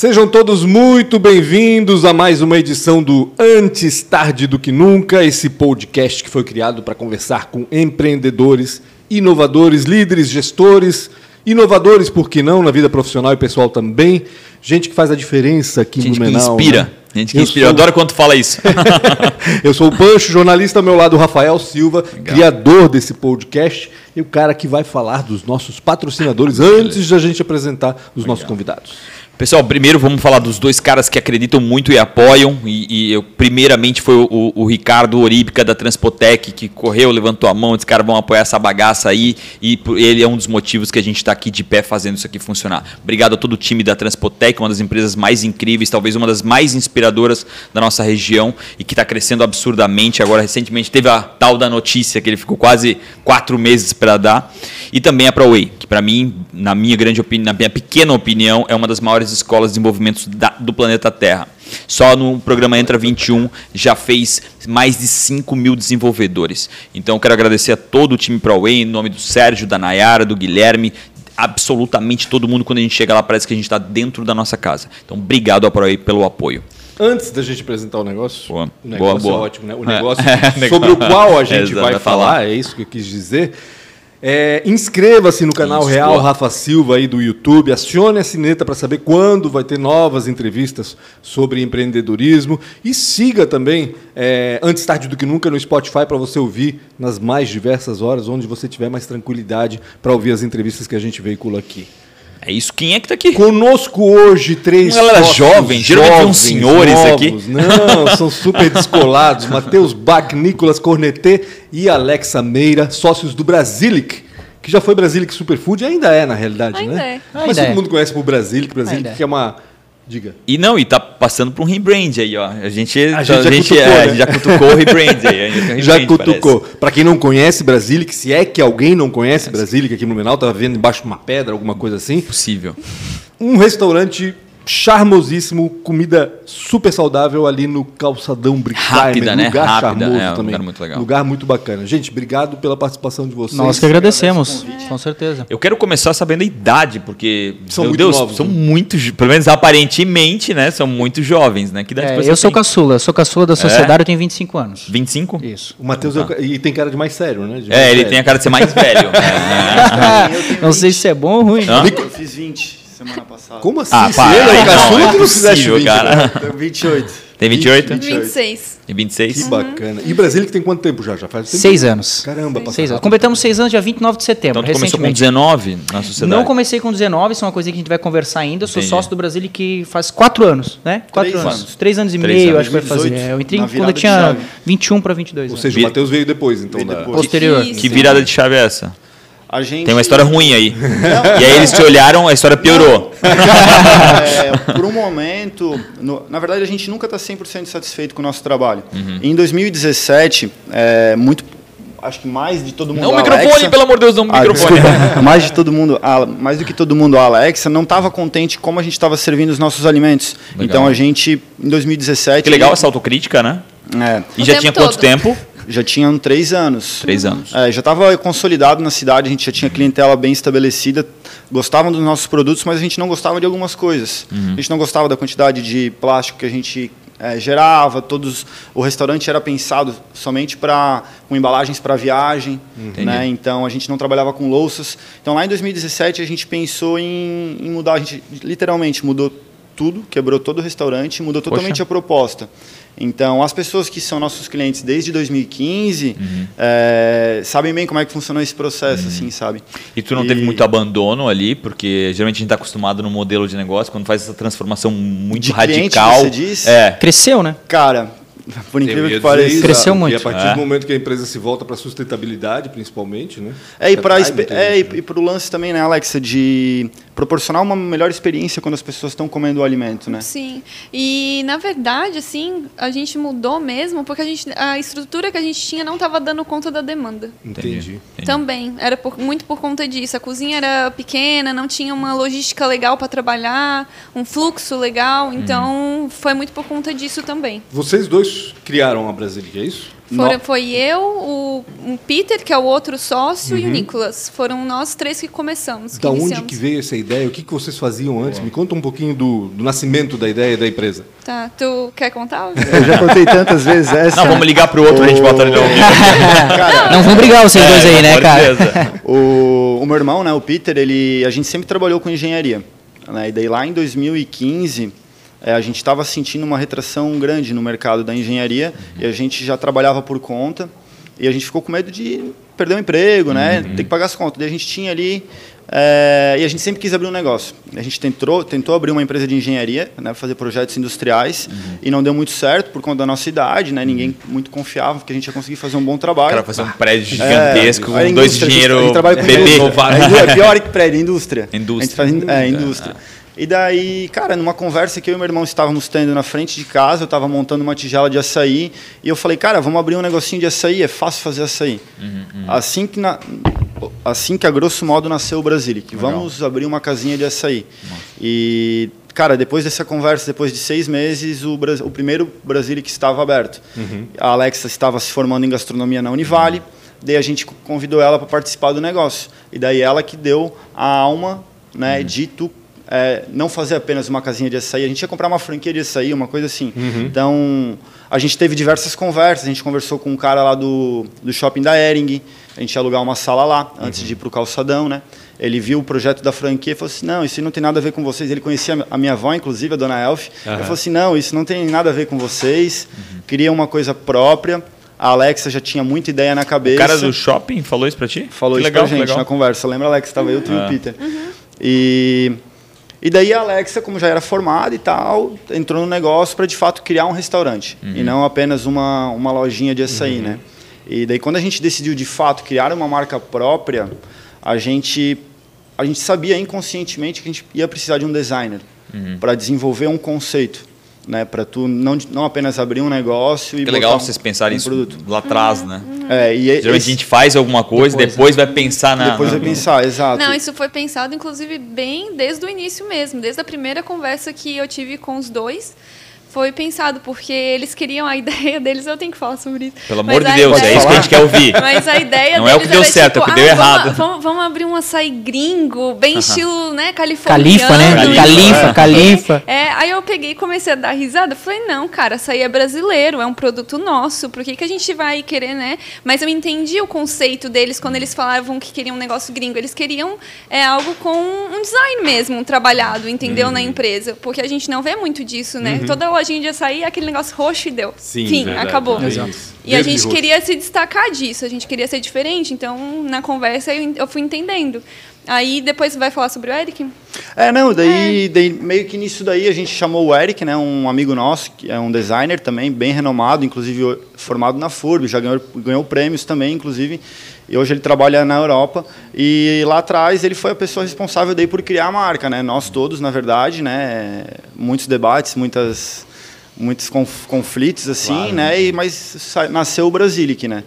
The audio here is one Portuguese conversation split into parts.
Sejam todos muito bem-vindos a mais uma edição do Antes Tarde do Que Nunca, esse podcast que foi criado para conversar com empreendedores, inovadores, líderes, gestores, inovadores, por que não, na vida profissional e pessoal também, gente que faz a diferença aqui Gente no que Menal. inspira. né? Gente que Eu inspira. Eu sou- adoro quando fala isso. Eu sou o Pancho, jornalista ao meu lado, o Rafael Silva, criador desse podcast e o cara que vai falar dos nossos patrocinadores antes de a gente apresentar os nossos convidados. Pessoal, primeiro vamos falar dos dois caras que acreditam muito e apoiam. E, e eu, primeiramente foi o, o Ricardo Oríbica da Transpotec, que correu, levantou a mão, disse, cara, vão apoiar essa bagaça aí. E ele é um dos motivos que a gente está aqui de pé fazendo isso aqui funcionar. Obrigado a todo o time da Transpotec, uma das empresas mais incríveis, talvez uma das mais inspiradoras da nossa região e que está crescendo absurdamente. Agora, recentemente, teve a tal da notícia que ele ficou quase quatro meses para dar. E também a ProWay, que para mim, na minha grande opinião, na minha pequena opinião, é uma das maiores escolas de desenvolvimento da- do planeta Terra. Só no programa Entra 21 já fez mais de 5 mil desenvolvedores. Então eu quero agradecer a todo o time ProWay, em nome do Sérgio, da Nayara, do Guilherme, absolutamente todo mundo, quando a gente chega lá, parece que a gente está dentro da nossa casa. Então, obrigado ao ProWay pelo apoio. Antes da gente apresentar o negócio, Boa. o negócio Boa, boa. é ótimo, né? O É. negócio É, sobre o qual a É, gente exato, vai falar. é isso que eu quis dizer. É, Inscreva-se no canal Isso, Real. Rafa Silva aí do YouTube, acione a sineta para saber quando vai ter novas entrevistas sobre empreendedorismo e siga também é, antes tarde do que nunca no Spotify para você ouvir nas mais diversas horas, onde você tiver mais tranquilidade para ouvir as entrevistas que a gente veicula aqui. É isso. Quem é que está aqui? Conosco hoje três Uma galera sócios jovem, geralmente tem uns jovens, senhores aqui. novos. Não, são super descolados. Matheus Bach, Nicolas Cornetê e Alexa Meira, sócios do Brasilic, que já foi Brasilic Superfood e ainda é na realidade, Ainda né? é. Mas Ainda todo é. mundo conhece por Brasilic, Brasilic Ainda é. que é uma diga. E não, e tá passando por um rebrand aí, ó. A gente, A gente já cutucou, é, né? a gente já cutucou o rebrand aí. a gente Já cutucou. Para quem não conhece Brasilic, se é que alguém não conhece Brasilic aqui no Menal, tá vendo embaixo de uma pedra, alguma coisa assim. Possível. Um restaurante charmosíssimo, comida super saudável ali no calçadão Brickheimer, Rápida, né? lugar Rápida, charmoso é, um também. lugar muito legal. Lugar muito bacana. Gente, obrigado pela participação de vocês. Nós que agradecemos, com certeza. Eu quero começar sabendo a idade, porque, São meu muito Deus, novos, são né? muito, pelo menos aparentemente, né? São muito jovens, né? Que idade É, eu sou tem? caçula, sou caçula da sociedade, eu tenho 25 anos. 25? Isso. O Matheus é o ca- e tem cara de mais sério, né? De É, mais ele sério. tem a cara de ser mais velho. É, tenho Não sei 20. se é bom ou ruim. Hã? Eu fiz 20 semana passada. Como assim? Ah, para. é o Não, caçula, é não fizeste possível, 20, cara. né? Tenho 28. Tem 28? 26. E 26? Que bacana. E Brasília tem quanto tempo já? Já faz tempo? Seis anos. Caramba, passa Seis anos. Completamos seis anos dia 29 de setembro, Então começou com recentemente. 19 na sociedade? Não comecei com 19, isso é uma coisa que a gente vai conversar ainda. Eu sou Entendi. sócio do Brasil que faz quatro anos, né? Quatro Três anos. anos. Três anos e Três meio, anos. acho que vai fazer. 18, É, eu entrei quando eu tinha chave. 21 para 22 Ou anos. seja, o Matheus veio depois, então. Veio da- depois. Posterior. Que virada de chave é essa? A gente. Tem uma história ruim aí. E aí eles te olharam, a história piorou. É, por um momento, no- na verdade a gente nunca está 100% satisfeito com o nosso trabalho. Uhum. Em 2017, é, muito, acho que mais de todo mundo. Não o a microfone, Alexa- pelo amor de Deus, não o Ah, microfone. desculpa. mais de todo mundo, a- mais do que todo mundo, a Alexa não estava contente como a gente estava servindo os nossos alimentos. Legal. Então a gente, em 2017, Que legal essa autocrítica, né? é, E O já tinha quanto todo. tempo? Já tinham três anos. Três anos. É, já estava consolidado na cidade, a gente já tinha clientela bem estabelecida, gostavam dos nossos produtos, mas a gente não gostava de algumas coisas. Uhum. A gente não gostava da quantidade de plástico que a gente é, gerava, todos o restaurante era pensado somente para com embalagens para viagem, né? Então a gente não trabalhava com louças. Então lá em 2017 a gente pensou em, em mudar, a gente literalmente mudou tudo, quebrou todo o restaurante, mudou totalmente Poxa. a proposta. Então, as pessoas que são nossos clientes desde 2015 Uhum. é, sabem bem como é que funcionou esse processo, assim, sabe? E tu não E- teve muito abandono ali, porque geralmente a gente está acostumado no modelo de negócio, quando faz essa transformação muito De cliente, radical. você diz? É. Cresceu, né? Cara, por incrível que pareça. isso, Cresceu E muito. a partir É. do momento que a empresa se volta para sustentabilidade, principalmente, né? É, e para muita é, gente, né? e para o lance também, né, Alexa, de proporcionar uma melhor experiência quando as pessoas estão comendo o alimento, né? Sim. E na verdade, assim, a gente mudou mesmo porque a, gente, a estrutura que a gente tinha não estava dando conta da demanda. Entendi. Entendi. Também. Era por- muito por conta disso. A cozinha era pequena, não tinha uma logística legal para trabalhar, um fluxo legal. Então, foi muito por conta disso também. Vocês dois criaram a Brasilic, é isso? Foram- No- Foi eu, o, o Peter, que é o outro sócio, Uhum. e o Nicolas. Foram nós três que começamos. Que Da onde iniciamos. que veio essa ideia? O que, que vocês faziam antes? Me conta um pouquinho do, do nascimento da ideia da empresa. Tá, tu quer contar? Eu já contei tantas vezes essa. Não, vamos ligar pro outro, a gente bota ele ao vivo. Não vão brigar vocês dois aí, né, cara? O, o meu irmão, né, o Peter, ele, a gente sempre trabalhou com engenharia. Né, e daí lá em 2015, eh, a gente estava sentindo uma retração grande no mercado da engenharia e a gente já trabalhava por conta e a gente ficou com medo de perder o emprego, né, ter que pagar as contas. Daí a gente tinha ali eh, e a gente sempre quis abrir um negócio. A gente tentou, tentou abrir uma empresa de engenharia, né, fazer projetos industriais e não deu muito certo por conta da nossa idade, né, ninguém muito confiava que a gente ia conseguir fazer um bom O trabalho. cara fazer um prédio gigantesco, É, com dois indústria, a gente- a gente trabalha com bebê. indústria. É, É pior que prédio, é indústria. Indústria. A gente faz, é, Indústria, indústria. E daí, cara, numa conversa que eu e meu irmão estávamos tendo na frente de casa, eu estava montando uma tigela de açaí, e eu falei, cara, vamos abrir um negocinho de açaí, é fácil fazer açaí. Assim que na, assim que a grosso modo nasceu o Brasilic, vamos abrir uma casinha de açaí. E cara, depois dessa conversa, depois de seis meses, o, Bras- o primeiro Brasilic estava aberto. A Alexa estava se formando em gastronomia na Univale. Daí a gente convidou ela para participar do negócio. E daí ela que deu a alma, né, de tu é, não fazer apenas uma casinha de açaí, a gente ia comprar uma franquia de açaí, uma coisa assim. Então, a gente teve diversas conversas, a gente conversou com um cara lá do, do shopping da Ering, a gente ia alugar uma sala lá, antes de ir para o calçadão, né? Ele viu o projeto da franquia e falou assim, não, isso não tem nada a ver com vocês. Ele conhecia a minha avó, inclusive, a dona Elf. Ele falou assim, não, isso não tem nada a ver com vocês. Queria uma coisa própria. A Alexa já tinha muita ideia na O cabeça. cara do shopping falou isso pra ti? Falou que isso legal, pra gente legal. na conversa. Lembra, Alex? Estava eu, tu e Ah. o Peter. E, e daí a Alexa, como já era formada e tal, entrou no negócio para de fato criar um restaurante. E não apenas uma, uma lojinha de açaí, né? E daí quando a gente decidiu de fato criar uma marca própria, a gente, a gente sabia inconscientemente que a gente ia precisar de um designer para desenvolver um conceito. Né, para tu não, não apenas abrir um negócio e Que botar legal vocês pensarem um isso produto. lá atrás, né? É, e Geralmente esse- a gente faz alguma coisa, depois, Depois, vai pensar na. depois na- vai pensar, exato. Não, isso foi pensado, inclusive, bem desde o início mesmo. Desde a primeira conversa que eu tive com os dois, foi pensado, porque eles queriam a ideia deles, eu tenho que falar sobre isso. Pelo Mas amor de a Deus, ideia- é isso que a gente quer ouvir. Mas a ideia Não é o deles que deu era, certo, é o tipo, que deu ah, errado." Vamos, vamos, vamos abrir um açaí gringo, bem estilo, né, californiano. Califa, né? Califa, Califa, é. califa. É, aí eu peguei e comecei a dar risada. Falei, não, cara, açaí é brasileiro, é um produto nosso. Por que, que a gente vai querer, né? Mas eu entendi o conceito deles quando eles falavam que queriam um negócio gringo. Eles queriam é, algo com um design mesmo, um trabalhado, entendeu? Uhum. Na empresa. Porque a gente não vê muito disso, né? Toda lojinha de açaí é aquele negócio roxo e deu. Sim, Fim, verdade. acabou. É. E a gente queria se destacar disso, a gente queria ser diferente. Então, na conversa, eu, eu fui entendendo. Aí, depois vai falar sobre o Eric? É, não, daí, daí meio que nisso daí a gente chamou o Eric, né, um amigo nosso, que é um designer também, bem renomado, inclusive formado na FURB, já ganhou, ganhou prêmios também, inclusive, e hoje ele trabalha na Europa, e lá atrás ele foi a pessoa responsável daí por criar a marca, né, nós todos, na verdade, né, muitos debates, muitas muitos conf- conflitos assim, Claro. né, e, mas nasceu o Brasilic, né,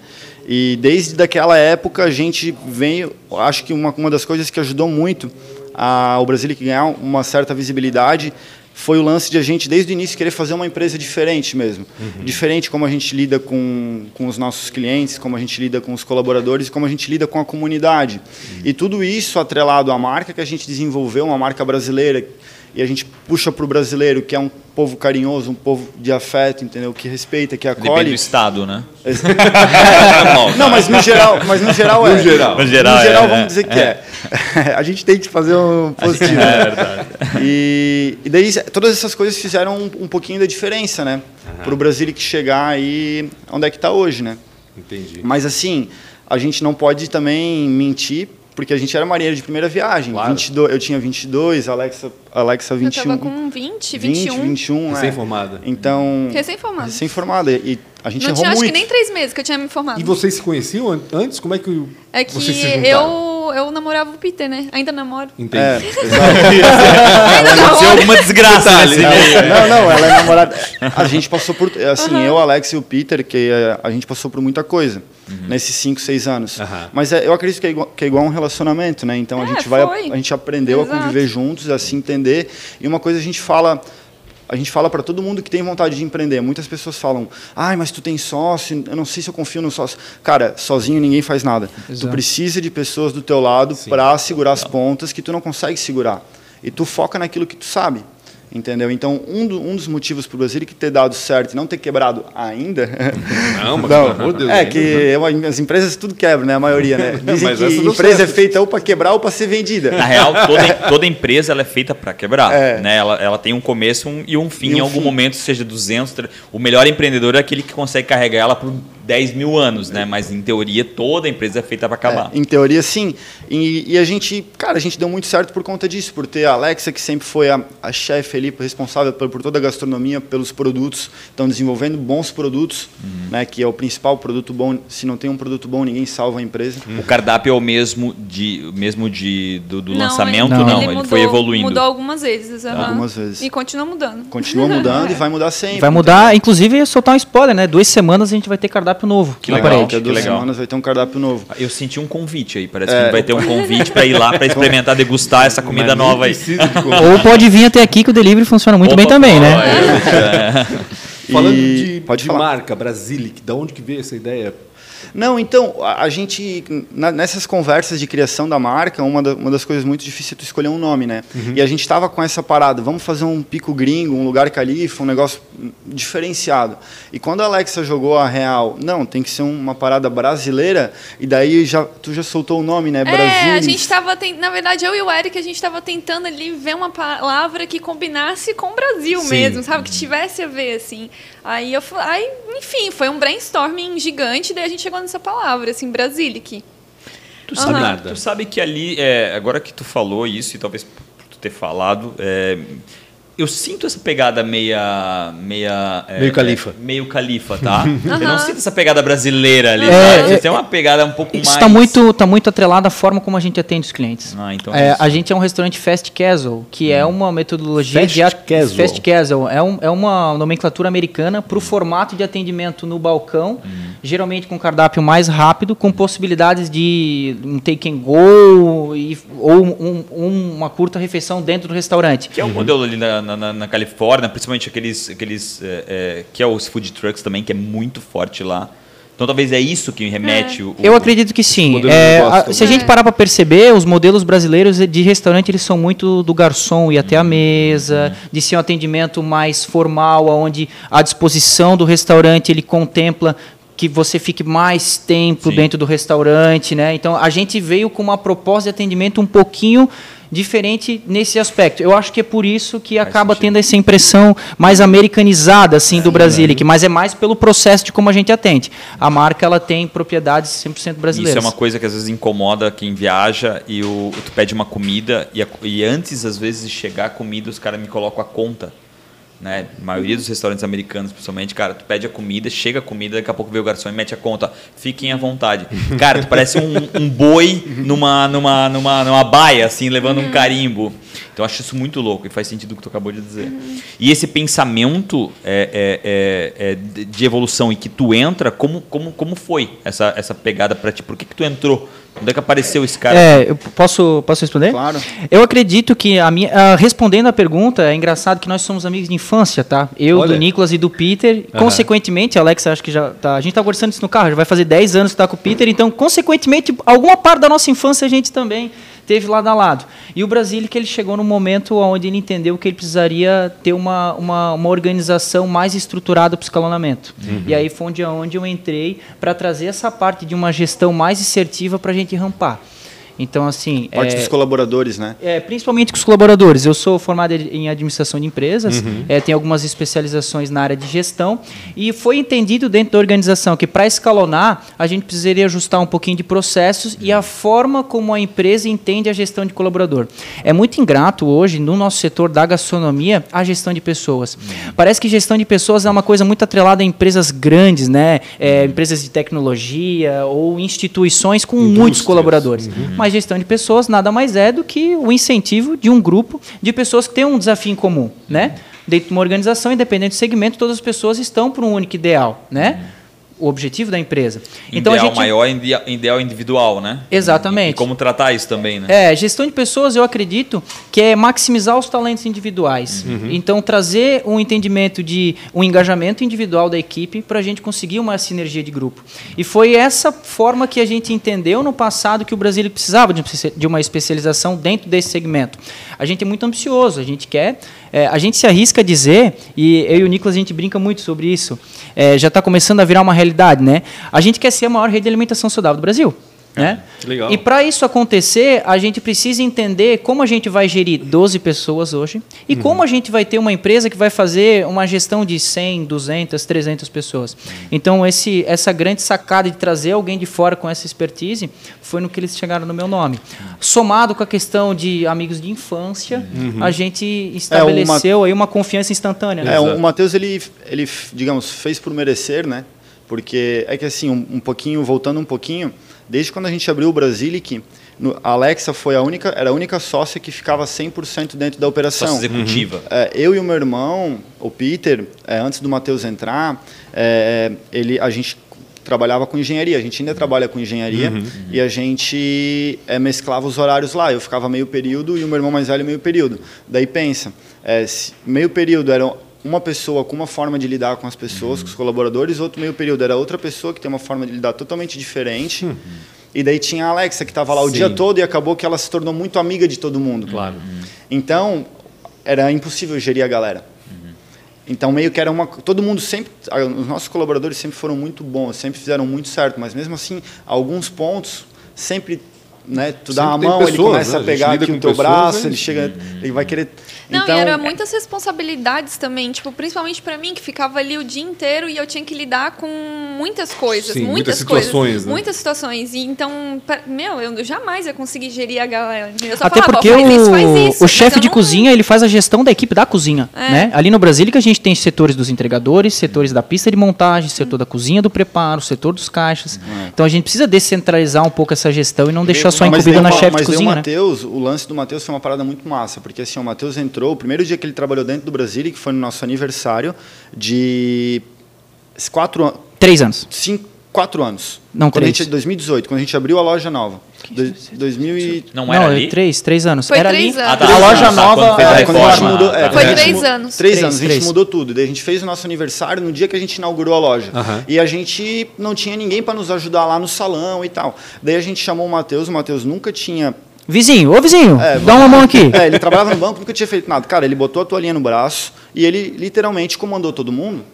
e desde daquela época a gente veio, acho que uma, uma das coisas que ajudou muito a, o Brasilic ganhar uma certa visibilidade foi o lance de a gente, desde o início, querer fazer uma empresa diferente mesmo. Diferente como a gente lida com, com os nossos clientes, como a gente lida com os colaboradores, como a gente lida com a comunidade. E tudo isso atrelado à marca que a gente desenvolveu, uma marca brasileira, e a gente puxa para o brasileiro, que é um povo carinhoso, um povo de afeto, entendeu? Que respeita, que Depende do acolhe. estado, né? Não, mas no geral, mas no geral é. No geral. No geral, é, vamos é. dizer que é. a gente tem que fazer um positivo. É verdade. E, e daí todas essas coisas fizeram um, um pouquinho da diferença, né? Para o Brasil que chegar aí onde é que está hoje, né? Entendi. Mas assim, a gente não pode também mentir, porque a gente era marinheiro de primeira viagem. Claro. 22, eu tinha 22, a Alexa, a Alexa 21. Eu tava com 20, 20, 21. 21, é. Recém-formada. Então, Recém-formada. recém-formada. E a gente Não errou tinha, acho muito. que nem três meses que eu tinha me formado. E vocês se conheciam an- antes? Como é que o- É que vocês se juntaram? Eu, eu namorava o Peter, né? Ainda namoro. Entendi. É. Ainda Aconteceu namoro. alguma desgraça. É, não, não, ela é namorada. A gente passou por. Assim, eu, Alex e o Peter, que é, a gente passou por muita coisa nesses 5, 6 anos. Aham. Mas é, eu acredito que é, igual, que é igual a um relacionamento, né? Então a É, gente vai. foi. A gente aprendeu Exato. a conviver juntos, a se entender. E uma coisa a gente fala a gente fala para todo mundo que tem vontade de empreender. Muitas pessoas falam: "Ai, mas tu tem sócio, eu não sei se eu confio no sócio". Cara, sozinho ninguém faz nada. Exato. Tu precisa de pessoas do teu lado para segurar as pontas que tu não consegue segurar. E tu foca naquilo que tu sabe. Entendeu? Então, um, do, um dos motivos para o Brasil ter dado certo e não ter quebrado ainda. Não, mas pelo amor de Deus, É ainda que uma- as empresas tudo quebram, né? A maioria, né? Dizem Mas que empresa certo. é feita ou para quebrar ou para ser vendida. Na real, toda, toda empresa ela é feita para quebrar. É. Né? Ela, ela tem um começo um- e um fim. E um em algum fim. momento, seja 200. 300. O melhor empreendedor é aquele que consegue carregar ela por 10 mil anos, né? Mas em teoria, toda empresa é feita para acabar. É, em teoria, sim. E, e a gente, cara, a gente deu muito certo por conta disso, por ter a Alexa, que sempre foi a, a chefe ali, responsável por, por toda a gastronomia, pelos produtos. Estão desenvolvendo bons produtos, Uhum. né? Que é o principal produto bom. Se não tem um produto bom, ninguém salva a empresa. O cardápio é o mesmo de, mesmo de, do, do lançamento? ele- Não, ele ele, mudou- foi evoluindo. Mudou algumas vezes. aham. Algumas vezes. E continua mudando. Continua mudando e vai mudar sempre. Vai mudar, inclusive, soltar um spoiler, né? Duas semanas a gente vai ter cardápio novo Que na legal. a que legal. semanas vai ter um cardápio novo. Eu senti um convite aí. Parece É. que vai ter um convite para ir lá para experimentar, degustar essa comida Mas nova aí. Ou pode vir até aqui que o delivery funciona muito Opa, bem também, né? olha, Falando de, pode de marca, Brasilic, da onde que veio essa ideia? Não, então, a, a gente, na- nessas conversas de criação da marca, uma, da- uma das coisas muito difíceis é tu escolher um nome, né? E a gente estava com essa parada, vamos fazer um pico gringo, um lugar califa, um negócio diferenciado. E quando a Alexa jogou a real, não, tem que ser uma parada brasileira, e daí já, tu já soltou o nome, né? É, a Brasilis. gente tava tent... na verdade eu e o Eric a gente tava tentando ali ver uma palavra que combinasse com o Brasil Sim. mesmo, sabe, que tivesse a ver assim. Aí eu aí, enfim, foi um brainstorming gigante, daí a gente chegou nessa palavra assim, Brasilic. Tu sabe, Nada. tu sabe que ali, é, agora que tu falou isso, e talvez por tu ter falado, é, eu sinto essa pegada meia. meia é, Meio califa. é, meio califa, tá? Eu não sinto essa pegada brasileira ali, É? Você é, tem uma pegada um pouco Isso mais. está muito, tá muito atrelado à forma como a gente atende os clientes. Ah, então É, é isso. a gente é um restaurante fast casual, que é uma metodologia Fast de at- casual. fast casual. É, um- é uma nomenclatura americana para o formato de atendimento no balcão, geralmente com cardápio mais rápido, com possibilidades de um take and go e, ou um- um- uma curta refeição dentro do restaurante. Que é o modelo ali na, na- na- na Califórnia, principalmente aqueles. aqueles é, é, que é os food trucks também, que é muito forte lá. Então talvez é isso que remete o. Eu acredito que sim. É, a- se a gente parar para perceber, os modelos brasileiros de restaurante eles são muito do garçom ir até a mesa, de ser um atendimento mais formal, onde a disposição do restaurante ele contempla que você fique mais tempo Sim. dentro do restaurante, né? Então a gente veio com uma proposta de atendimento um pouquinho diferente nesse aspecto. Eu acho que é por isso que acaba tendo essa impressão mais americanizada assim do Brasilic, mas é mais pelo processo de como a gente atende. A marca ela tem propriedades 100% brasileiras. Isso é uma coisa que às vezes incomoda quem viaja e o, tu pede uma comida e, a- e antes, às vezes, de chegar a comida, os caras me colocam a conta. Né? A maioria dos restaurantes americanos, principalmente, cara, tu pede a comida, chega a comida, daqui a pouco vem o garçom e mete a conta. Fiquem à vontade. Cara, tu parece um, um boi numa, numa, numa, numa baia, assim, levando um carimbo. Então eu acho isso muito louco e faz sentido o que tu acabou de dizer. E esse pensamento é, é- é- é de evolução e que tu entra, como, como, como foi essa, essa pegada pra ti? Por que, que tu entrou? Onde é que apareceu esse cara? É, eu posso, posso responder? Claro. Eu acredito que a minha, ah, respondendo a pergunta, é engraçado que nós somos amigos de infância, tá? Eu, Olha. do Nicolas e do Peter. Aham. Consequentemente, Alex, acho que já tá. A gente tá conversando isso no carro, já vai fazer 10 anos que tá com o Peter, então, consequentemente, alguma parte da nossa infância a gente também teve lado a lado. E o Brasília que ele chegou no momento onde ele entendeu que ele precisaria ter uma, uma, uma organização mais estruturada para o escalonamento. E aí foi onde, onde eu entrei para trazer essa parte de uma gestão mais assertiva para a gente rampar. Então, assim. Parte é, dos colaboradores, né? é, principalmente com os colaboradores. Eu sou formado em administração de empresas, é, tenho algumas especializações na área de gestão e foi entendido dentro da organização que para escalonar a gente precisaria ajustar um pouquinho de processos e a forma como a empresa entende a gestão de colaborador. É muito ingrato hoje no nosso setor da gastronomia a gestão de pessoas. Parece que gestão de pessoas é uma coisa muito atrelada a empresas grandes, né? É, empresas de tecnologia ou instituições com muitos Indústrias. colaboradores. Mas gestão de pessoas nada mais é do que o incentivo de um grupo de pessoas que têm um desafio em comum, né? Dentro de uma organização, independente do segmento, todas as pessoas estão para um único ideal, né? O objetivo da empresa. Então ideal gente maior, ideal individual, né? Exatamente. E, e, como tratar isso também, né? É, gestão de pessoas, eu acredito que é maximizar os talentos individuais. Uhum. Então trazer um entendimento de um engajamento individual da equipe para a gente conseguir uma sinergia de grupo. E foi essa forma que a gente entendeu no passado que o Brasil precisava de uma especialização dentro desse segmento. A gente é muito ambicioso, a gente quer é, a gente se arrisca a dizer, e eu e o Nicolas a gente brinca muito sobre isso, é, já está começando a virar uma realidade, né? A gente quer ser a maior rede de alimentação saudável do Brasil. Né? Legal. E para isso acontecer, a gente precisa entender como a gente vai gerir 12 pessoas hoje e uhum. como a gente vai ter uma empresa que vai fazer uma gestão de 100, 200, 300 pessoas. Então, esse, essa grande sacada de trazer alguém de fora com essa expertise foi no que eles chegaram no meu nome. Somado com a questão de amigos de infância, uhum. a gente estabeleceu é, uma... aí uma confiança instantânea. Né? É, o Matheus, ele, ele, digamos, fez por merecer, né? Porque é que assim, um, um pouquinho, voltando um pouquinho Desde quando a gente abriu o Brasilic, a Alexa foi a única, era a única sócia que ficava 100% dentro da operação. Sócia executiva. Uhum. É, eu e o meu irmão, o Peter, é, antes do Matheus entrar, é, ele, a gente trabalhava com engenharia. A gente ainda trabalha com engenharia uhum. e a gente é, mesclava os horários lá. Eu ficava meio período e o meu irmão mais velho meio período. Daí pensa, é, meio período era uma pessoa com uma forma de lidar com as pessoas, uhum. com os colaboradores, outro meio período era outra pessoa que tem uma forma de lidar totalmente diferente. Uhum. E daí tinha a Alexa que estava lá o Sim. dia todo e acabou que ela se tornou muito amiga de todo mundo. Claro. Então, era impossível gerir a galera. Uhum. Então, meio que era uma. Todo mundo sempre. Os nossos colaboradores sempre foram muito bons, sempre fizeram muito certo, mas mesmo assim, alguns pontos sempre né? Tu dá a mão, pessoas, ele começa né? a pegar aqui o teu braço, né? ele chega, ele vai querer. Não, então, e era muitas responsabilidades também, tipo, principalmente para mim que ficava ali o dia inteiro e eu tinha que lidar com muitas coisas, Sim, muitas, muitas situações, coisas, né? muitas situações. E então, meu, eu jamais ia conseguir gerir a galera. Até falava, porque o, isso, o chefe de não... cozinha ele faz a gestão da equipe da cozinha, é. né? Ali no Brasil que a gente tem setores dos entregadores, setores da pista de montagem, setor da cozinha do preparo, setor dos caixas. É. Então a gente precisa descentralizar um pouco essa gestão e não deixar só incumbida na chefe de cozinha, o Mateus, né? o lance do Matheus foi uma parada muito massa, porque assim, o Matheus entrou, o primeiro dia que ele trabalhou dentro do Brasil, que foi no nosso aniversário de quatro anos. Três anos. Cinco, quatro anos. Não, quando três. A gente, 2018, quando a gente abriu a loja nova. Do, 2000 e... Não era não, ali? Três, três anos. Foi era três ali. anos. A, a loja nova... É, quando a gente mudou, é, Foi três anos. Três, três anos, a gente mudou tudo. Daí a gente fez o nosso aniversário no dia que a gente inaugurou a loja. E a gente não tinha ninguém para nos ajudar lá no salão e tal. Daí a gente chamou o Matheus, o Matheus nunca tinha Vizinho, ô vizinho, é, dá uma mão aqui. É, ele trabalhava no banco, nunca tinha feito nada. Cara, ele botou a toalhinha no braço e ele literalmente comandou todo mundo.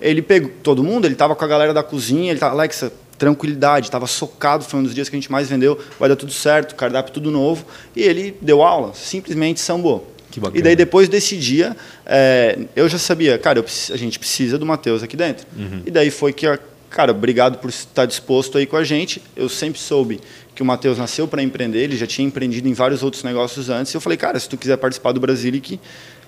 Ele pegou todo mundo, ele estava com a galera da cozinha, ele tava, Alexa, tranquilidade, estava socado, foi um dos dias que a gente mais vendeu, vai dar tudo certo, cardápio tudo novo. E ele deu aula, simplesmente sambou. E daí, depois desse dia, é, eu já sabia, cara, eu, a gente precisa do Matheus aqui dentro. Uhum. E daí foi que, cara, obrigado por estar disposto aí com a gente. Eu sempre soube que o Matheus nasceu para empreender, ele já tinha empreendido em vários outros negócios antes. E eu falei, cara, se tu quiser participar do Brasilic,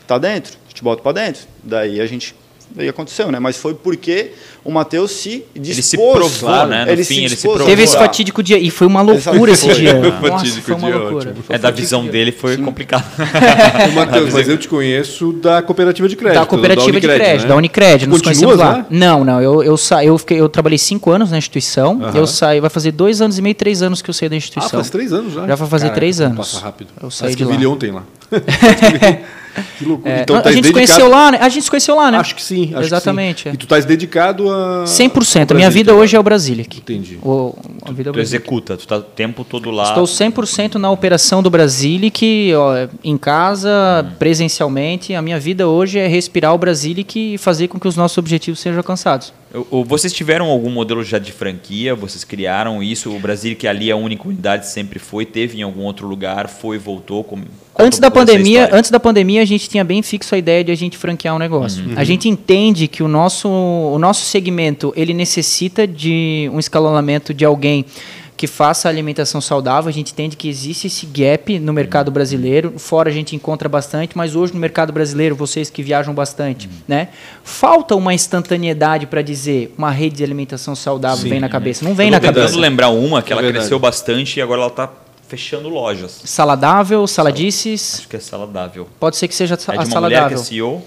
tá dentro, te boto para dentro. Daí a gente daí aconteceu, né? Mas foi porque o Matheus se dispôs. Ele se provou, claro, né? No ele, fim, se ele se provou. Teve esse fatídico dia e foi uma loucura esse dia. Nossa, foi uma loucura. Ótimo. É da visão dia. dele foi Sim. complicado. Matheus, mas eu te conheço da cooperativa de crédito. Da cooperativa da de crédito, né? da Unicred. Nos conhecemos lá. Não, não. Eu eu sa... eu, fiquei, eu trabalhei cinco anos na instituição. Uh -huh. Eu saí, vai fazer dois anos e meio, três anos que eu saí da instituição. Ah, faz três anos já. Já vai fazer Caraca, três anos. Passa rápido. Eu saí de lá. vi ontem lá. Que loucura. É, então, tá a gente se conheceu lá, né? A gente se conheceu lá, né? Acho que sim. Acho Exatamente. Que sim. É. E tu estás dedicado a. 100%. A minha vida hoje é o Brasilic. Entendi. O, a vida tu, tu executa, tu está o tempo todo lá. Estou 100% na operação do Brasilic, ó, em casa, hum. presencialmente. A minha vida hoje é respirar o Brasilic e fazer com que os nossos objetivos sejam alcançados. Vocês tiveram algum modelo já de franquia? Vocês criaram isso? O Brasil, que ali é a única unidade sempre foi, teve em algum outro lugar, foi, voltou? Antes da pandemia, antes da pandemia a gente tinha bem fixo a ideia de a gente franquear um negócio. Uhum. A gente entende que o nosso, o nosso segmento ele necessita de um escalonamento de alguém que faça alimentação saudável. A gente entende que existe esse gap no mercado brasileiro. Fora a gente encontra bastante, mas hoje no mercado brasileiro, vocês que viajam bastante, uhum. né? Falta uma instantaneidade para dizer uma rede de alimentação saudável Sim, vem na cabeça. Não vem na cabeça. tentando lembrar uma que é ela verdade. cresceu bastante e agora ela está fechando lojas. Saladável, saladices. Acho que é saladável. Pode ser que seja é a saladável. Mulher que é CEO.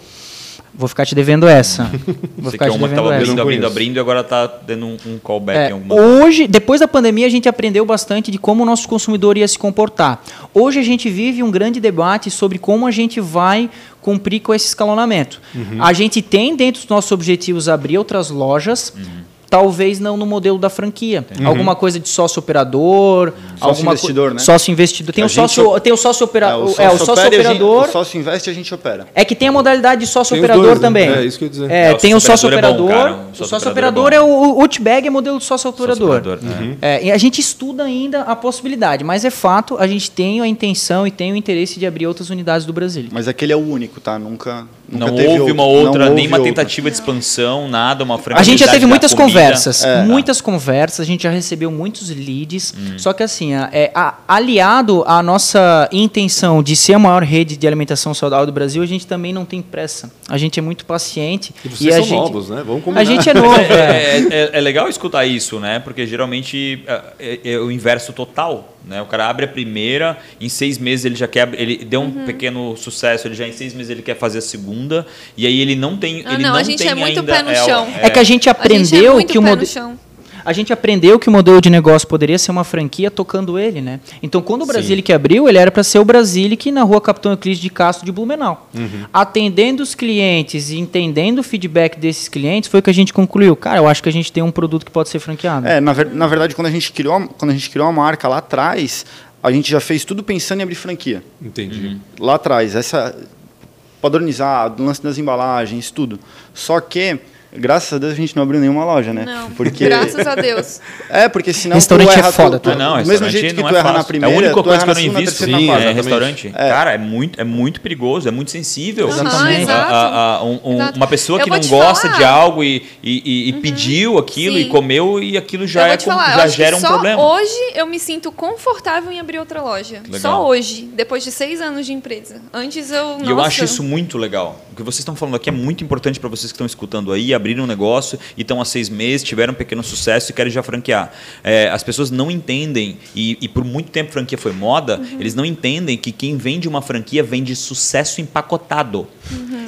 Vou ficar te devendo essa. Vou Você ficar que é te uma que devendo essa. abrindo, abrindo, abrindo e agora tá dando um, um callback É, em alguma hoje, depois da pandemia, a gente aprendeu bastante de como o nosso consumidor ia se comportar. Hoje a gente vive um grande debate sobre como a gente vai cumprir com esse escalonamento. Uhum. A gente tem dentro dos nossos objetivos abrir outras lojas. Uhum. Talvez não no modelo da franquia. Alguma coisa de sócio operador, alguma investidor, co- né? Sócio investidor. Tem A o gente sócio, op- tem o sócio É, operador, o é, o sócio opera e a gente- operador. O sócio investe e a gente opera. É que tem a modalidade de sócio operador dois, né? também. É, isso que eu ia dizer. É, É, o tem o sócio sócio operador é bom, cara. O O sócio sócio operador operador é o o Outbag, é modelo do sócio operador. operador, né? É, e a gente estuda ainda a possibilidade, mas é fato, a gente tem a intenção e tem o interesse de abrir outras unidades do Brasil. Mas aquele é o único, tá? Nunca, nunca Não houve outro. uma outra, houve uma outra. tentativa de expansão, nada, uma franquia. A gente já teve muitas conversas, É. muitas conversas, a gente já recebeu muitos leads, Hum. só que assim, a- é, a- aliado à nossa intenção de ser a maior rede de alimentação saudável do Brasil, a gente também não tem pressa. A gente é muito paciente. E vocês a são gente, novos, né? Vamos combinar. A gente é novo, É, é. é- é- é legal escutar isso, né? Porque geralmente é, é- é o inverso total. Né? O cara abre a primeira, em seis meses ele já quer. Ele deu um Uhum. pequeno sucesso, ele já em seis meses ele quer fazer a segunda. E aí ele não tem. Ah, ele não, não a gente tem é muito ainda, pé no o- chão. É que a gente A gente aprendeu é muito que o pé no modelo. A gente aprendeu que o modelo de negócio poderia ser uma franquia tocando ele, né? Então, quando o Sim. Brasilic abriu, ele era para ser o Brasilic na rua Capitão Euclides de Castro de Blumenau. Uhum. Atendendo os clientes e entendendo o feedback desses clientes, foi que a gente concluiu. Cara, eu acho que a gente tem um produto que pode ser franqueado. É, na, ver- na verdade, quando a, gente criou, a- quando a gente criou a marca lá atrás, a gente já fez tudo pensando em abrir franquia. Entendi. Lá atrás, essa padronizado, lance das embalagens, tudo. Só que, graças a Deus, a gente não abriu nenhuma loja, né? Não, Porque graças a Deus. É, porque senão Restaurante tu é erra, foda, tu, tá? tu, Ah, não, do mesmo restaurante jeito que não tu é erra na fácil. primeira, É a única tu coisa que eu na não segunda, invisto terceira, Sim, na quarta. é exatamente. restaurante. Cara, é muito, é muito perigoso, é muito sensível. Exatamente. A- a- a- um- um- uma pessoa Eu que não gosta falar. de algo e, e- e- e pediu aquilo e Sim. comeu e aquilo já, eu é vou te com- falar, já gera um só problema. hoje eu me sinto confortável em abrir outra loja. Legal. Só hoje, depois de seis anos de empresa. Antes eu, E eu acho isso muito legal. O que vocês estão falando aqui é muito importante para vocês que estão escutando aí, abriram um negócio e estão há seis meses, tiveram um pequeno sucesso e querem já franquear. É, as pessoas não entendem, e, e por muito tempo franquia foi moda, Uhum. eles não entendem que quem vende uma franquia vende sucesso empacotado.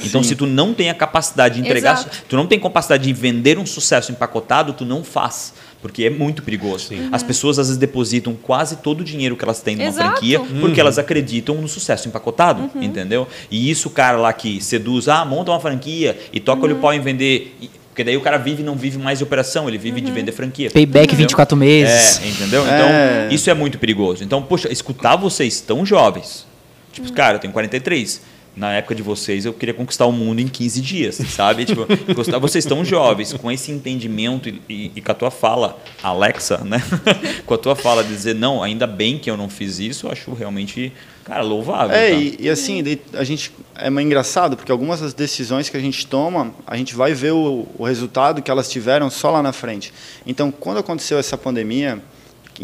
Então, se tu não tem a capacidade de entregar, Uhum. Exato. tu não tem capacidade de vender um sucesso empacotado, tu não faz. Porque é muito perigoso. As pessoas às vezes depositam quase todo o dinheiro que elas têm numa Exato. franquia porque elas acreditam no sucesso empacotado, entendeu? E isso o cara lá que seduz, ah, monta uma franquia e toca o pau em vender. Porque daí o cara vive e não vive mais de operação, ele vive de vender franquia. Payback Entendeu? 24 meses. É, entendeu? É. Então, isso é muito perigoso. Então, poxa, escutar vocês tão jovens. Tipo, cara, eu tenho 43. Na época de vocês, eu queria conquistar o mundo em 15 dias, sabe? tipo, vocês tão jovens, com esse entendimento e, e- e com a tua fala, Alexa, né? com a tua fala de dizer, não, ainda bem que eu não fiz isso, eu acho realmente, cara, louvável. É, tá? e, e assim, a gente é engraçado, porque algumas das decisões que a gente toma, a gente vai ver o, o resultado que elas tiveram só lá na frente. Então, quando aconteceu essa pandemia,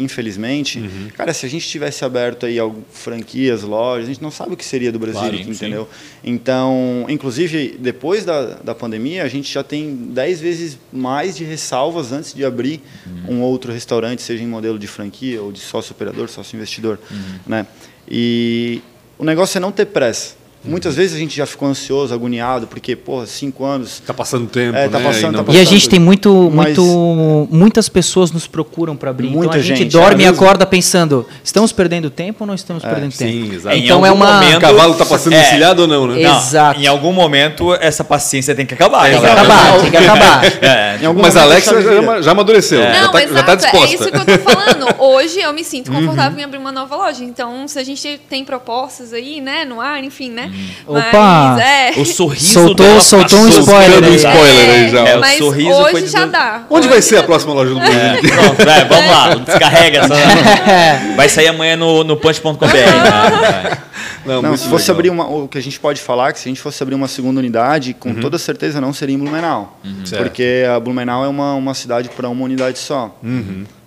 infelizmente, Uhum. cara, se a gente tivesse aberto aí franquias, lojas, a gente não sabe o que seria do Brasil, Claro, sim. entendeu? Então, inclusive, depois da, da pandemia, a gente já tem 10 vezes mais de ressalvas antes de abrir Uhum. um outro restaurante, seja em modelo de franquia ou de sócio operador, sócio investidor, Uhum. né? E o negócio é não ter pressa. Muitas vezes a gente já ficou ansioso, agoniado, porque, porra, cinco anos. Tá passando tempo, É, tá né? passando, E não- tá E a passando. gente tem muito, Mas- muito, muitas pessoas nos procuram para abrir. Muita então a gente, gente, dorme é e acorda pensando: estamos perdendo tempo ou não estamos perdendo tempo? Sim, exato. Em Então é uma. momento- O cavalo tá passando É. encilhado ou não, né? Não, Exato. Em algum momento, essa paciência tem que acabar. Tem que galera. acabar, tem que acabar. É, Em algum Mas a chave já, já amadureceu, Não, já, tá, exato, já tá é disposta. isso que eu tô falando. Hoje eu me sinto confortável em abrir uma nova loja. Então, se a gente tem propostas aí, né, no ar, enfim, né? Opa! Mas, é. O sorriso Soltou- dela soltou um spoiler Soltando um aí. spoiler aí já. É, o mas sorriso hoje já Deus. dá. Onde vai Hoje ser a próxima loja do Brasil? Pronto, vai, vamos lá, descarrega essa. Vai sair amanhã no, no punch.com.br. né? Não, Não, se fosse legal. abrir uma. O que a gente pode falar é que se a gente fosse abrir uma segunda unidade, com toda certeza não seria em Blumenau. Certo. Porque a Blumenau é uma, uma cidade para uma unidade só.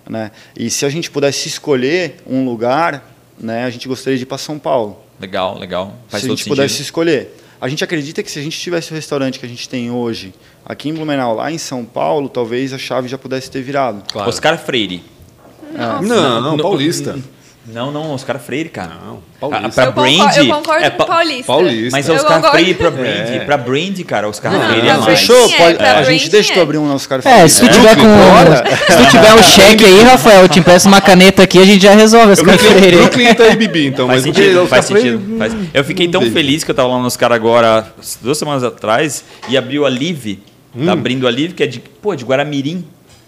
Né? E se a gente pudesse escolher um lugar, né, a gente gostaria de ir para São Paulo. Legal, legal. Faz se a gente sentido. pudesse escolher. A gente acredita que se a gente tivesse o restaurante que a gente tem hoje, aqui em Blumenau, lá em São Paulo, talvez a chave já pudesse ter virado. Claro. Oscar Freire. Não, não, No- paulista. Não, não, Oscar Freire, cara. Não, Ah, Paulista. pra eu, concordo, brand, eu concordo é com Paulista. Paulista. Mas Oscar concordo. Freire pra brand, É. pra brand, cara, Oscar Não, Freire é pra nóis. brand Fechou? é, Pode- pra a gente deixa tu é. abrir um nosso cara É, se tu É, tiver com. Se tu tiver um cheque aí, Rafael, eu te empresto uma caneta aqui a gente já resolve esse Brooklyn, Freire. Brooklyn tá aí, Bibi, então. Faz mas sentido, faz Oscar Freire, sentido. faz- Eu fiquei não tão feliz que eu tava lá nos caras agora, duas semanas atrás, e abriu a Live. Hum. Tá abrindo a Live, que é de, pô, de Guaramirim,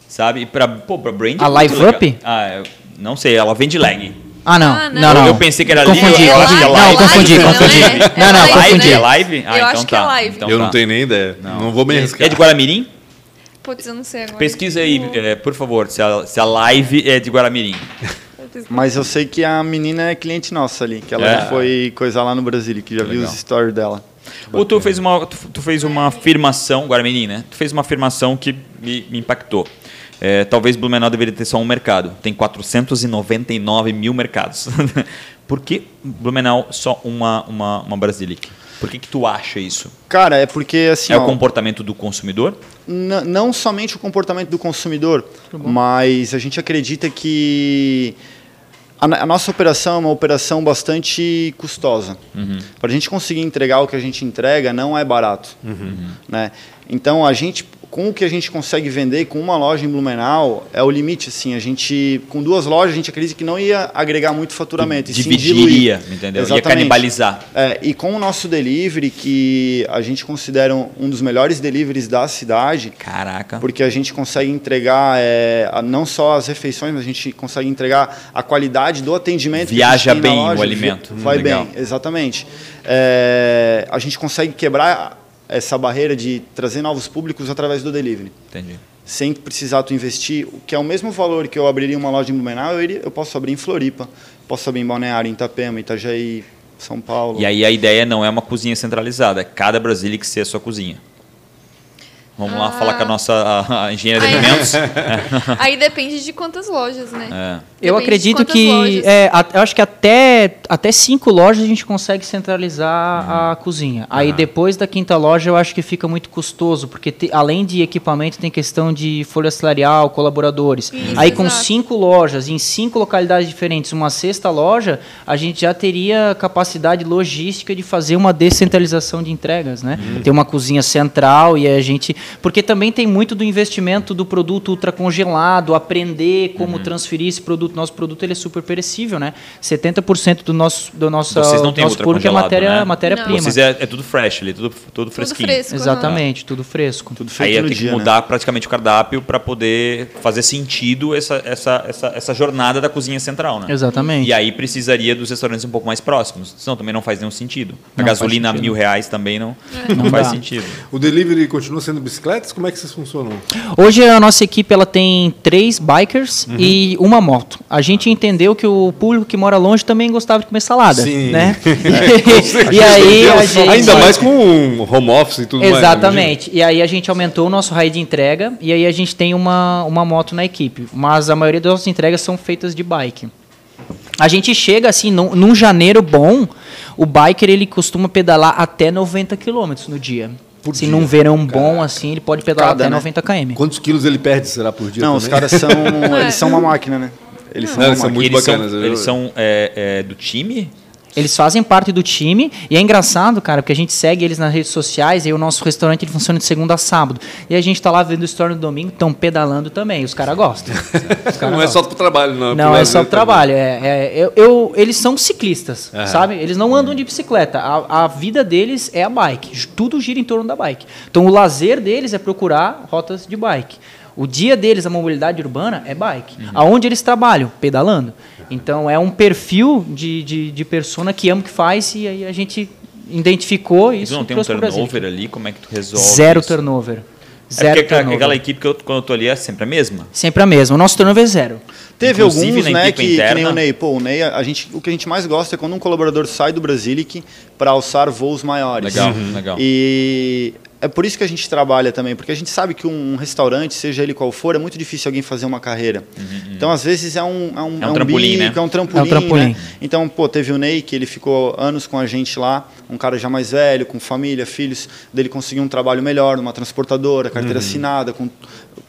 sabe? E pra, pô, pra brand. A é Live. Up? Ah, não sei, ela vende leg. Ah, não. Ah, não. não, não. Eu pensei que era Confundi, Live, eu acho que é confundi. live. Não, confundi, Não, confundi. é. Não, não, É live, confundi. É live? Ah, Eu então acho que tá. é live. Então Eu não tá. tenho nem ideia. Não, vou me arriscar. É de Guaramirim? Putz, eu não sei agora. Pesquisa aí, eh, por favor, se a, se a live é de Guaramirim. Mas eu sei que a menina é cliente nossa ali, que ela É. foi coisar lá no Brasil, que já viu Legal. os stories dela. Ou tu fez uma, tu, tu fez uma afirmação, Guaramirim, né? Tu fez uma afirmação que me, me impactou. É, talvez Blumenau deveria ter só um mercado. Tem 499 mil mercados. Por que Blumenau só uma, uma, uma Basilica? Por que, que tu acha isso? Cara, é porque assim. é ó, o comportamento do consumidor? Não somente o comportamento do consumidor, mas a gente acredita que a, a nossa operação é uma operação bastante custosa. Para a gente conseguir entregar o que a gente entrega, não é barato. Né? Então, a gente, com o que a gente consegue vender com uma loja em Blumenau, é o limite. Assim, a gente, com duas lojas, a gente acredita que não ia agregar muito faturamento. e sim Dividiria, entendeu? Ia Exatamente. canibalizar. É, e com o nosso delivery, que a gente considera um dos melhores deliveries da cidade, Caraca. porque a gente consegue entregar é, não só as refeições, mas a gente consegue entregar a qualidade do atendimento. Viaja bem o loja. alimento. Vi- Vai Hum, bem, exatamente. É, a gente consegue quebrar essa barreira de trazer novos públicos através do delivery. Entendi. Sem precisar tu investir, que é o mesmo valor que eu abriria uma loja em Blumenau, eu, iria, eu posso abrir em Floripa, posso abrir em Balneário, em Itapema, Itajaí, São Paulo. E aí a ideia não é uma cozinha centralizada, é cada Basilica ser a sua cozinha. Vamos lá Ah. falar com a nossa a, a engenheira de Aí- alimentos. Aí depende de quantas lojas, né? É. Eu acredito que. É, a- eu acho que até, até cinco lojas a gente consegue centralizar a cozinha. Aí depois da quinta loja eu acho que fica muito custoso, porque te- além de equipamento tem questão de folha salarial, colaboradores. Isso, Aí com exato. cinco lojas, em cinco localidades diferentes, uma sexta loja, a gente já teria capacidade logística de fazer uma descentralização de entregas, né? Ter uma cozinha central e a gente. Porque também tem muito do investimento do produto ultracongelado, aprender como transferir esse produto. Nosso produto ele é super perecível, né? 70% do nosso, do nosso, Vocês não têm nosso público é ultracongelado, matéria, né? matéria-prima. Vocês é, é tudo fresh ali, tudo, tudo Tudo fresquinho. fresco. Exatamente, tudo fresco. Tudo Aí ter que né? mudar praticamente o cardápio para poder fazer sentido essa, essa, essa, essa jornada da cozinha central, né? Exatamente. E aí precisaria dos restaurantes um pouco mais próximos. Senão também não faz nenhum sentido. A Não gasolina a mil reais também não, É. não, Não faz sentido. O delivery continua sendo bicicletas? Como é que vocês funcionam? Hoje a nossa equipe ela tem três bikers Uhum. e uma moto. A gente entendeu que o público que mora longe também gostava de comer salada, Sim. né? Com e aí a gente Ainda mais com um home office e tudo mais. né, Exatamente. E aí a gente aumentou o nosso raio de entrega e aí a gente tem uma, uma moto na equipe. Mas a maioria das nossas entregas são feitas de bike. A gente chega assim, num, num janeiro bom, o biker ele costuma pedalar até 90 km no dia. Por Se dia. num verão bom assim, ele pode pedalar Cada, até né? 90 km. Quantos quilos ele perde, será, por dia Não, os também? caras são. eles são uma máquina, né? Eles são Não, uma eles são máquina. muito eles bacanas, São, eu- eles são é, é, do time? Eles fazem parte do time e é engraçado, cara, porque a gente segue eles nas redes sociais e o nosso restaurante ele funciona de segunda a sábado. E a gente tá lá vendo o story no domingo, estão pedalando também. Os caras gostam. Os caras Não é só gostam. pro trabalho, não. pro Não, é só pro trabalho. É, é- eu, eu- eles são ciclistas, sabe? Eles não andam de bicicleta. A, a vida deles é a bike. Tudo gira em torno da bike. Então, o lazer deles é procurar rotas de bike. O dia deles, a mobilidade urbana, é bike. Uhum. Aonde eles trabalham? Pedalando. Então, é um perfil de, de, de persona que ama o que faz e aí a gente identificou isso não e tem um turnover ali? Como é que tu resolve Zero isso? turnover. É Zero porque aquela- turnover. aquela equipe que eu, quando eu tô ali é sempre a mesma. Sempre a mesma. O nosso turnover é zero. Teve Inclusive, alguns, né, que, que nem o Ney. Pô, o Ney, a gente, o que a gente mais gosta é quando um colaborador sai do Brasilic para alçar voos maiores. Legal, legal. E é por isso que a gente trabalha também, porque a gente sabe que um restaurante, seja ele qual for, é muito difícil alguém fazer uma carreira. Então, às vezes, é um, é um, É um trampolim, bico, né? é um trampolim, É um trampolim. né? Então, pô, teve o Ney, que ele ficou anos com a gente lá, um cara já mais velho, com família, filhos, dele conseguiu um trabalho melhor numa transportadora, carteira assinada, com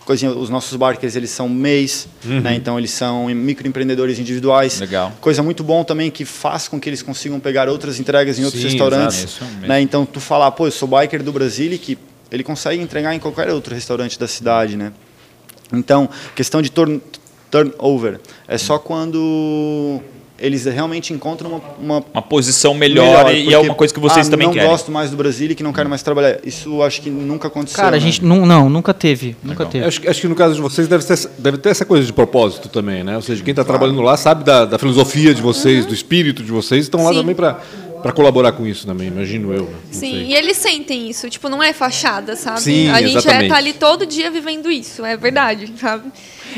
coisinha, os nossos barkers eles são mês, Uhum. né? Então eles são microempreendedores individuais. Legal. Coisa muito bom também que faz com que eles consigam pegar outras entregas em outros Sim, restaurantes. né? Então tu falar, pô, eu sou biker do Brasilic, ele consegue entregar em qualquer outro restaurante da cidade, né? Então, questão de turn, turnover é só quando eles realmente encontram uma, uma Uma posição melhor, e- e, é uma coisa que vocês ah, também não querem. gosto mais do Brasil e que não quero mais trabalhar. Isso acho que nunca aconteceu. Cara, a né? gente não, não nunca teve, nunca Legal. teve. Acho, que- acho que no caso de vocês deve ter, essa- deve ter essa coisa de propósito também, né? Ou seja, quem está trabalhando lá sabe da, da filosofia de vocês, do espírito de vocês, estão lá Sim. também para colaborar com isso também, imagino eu. né? Não Sim, sei. e eles sentem isso, tipo, não é fachada, sabe? Sim, a gente exatamente. é, tá ali todo dia vivendo isso, é verdade, sabe?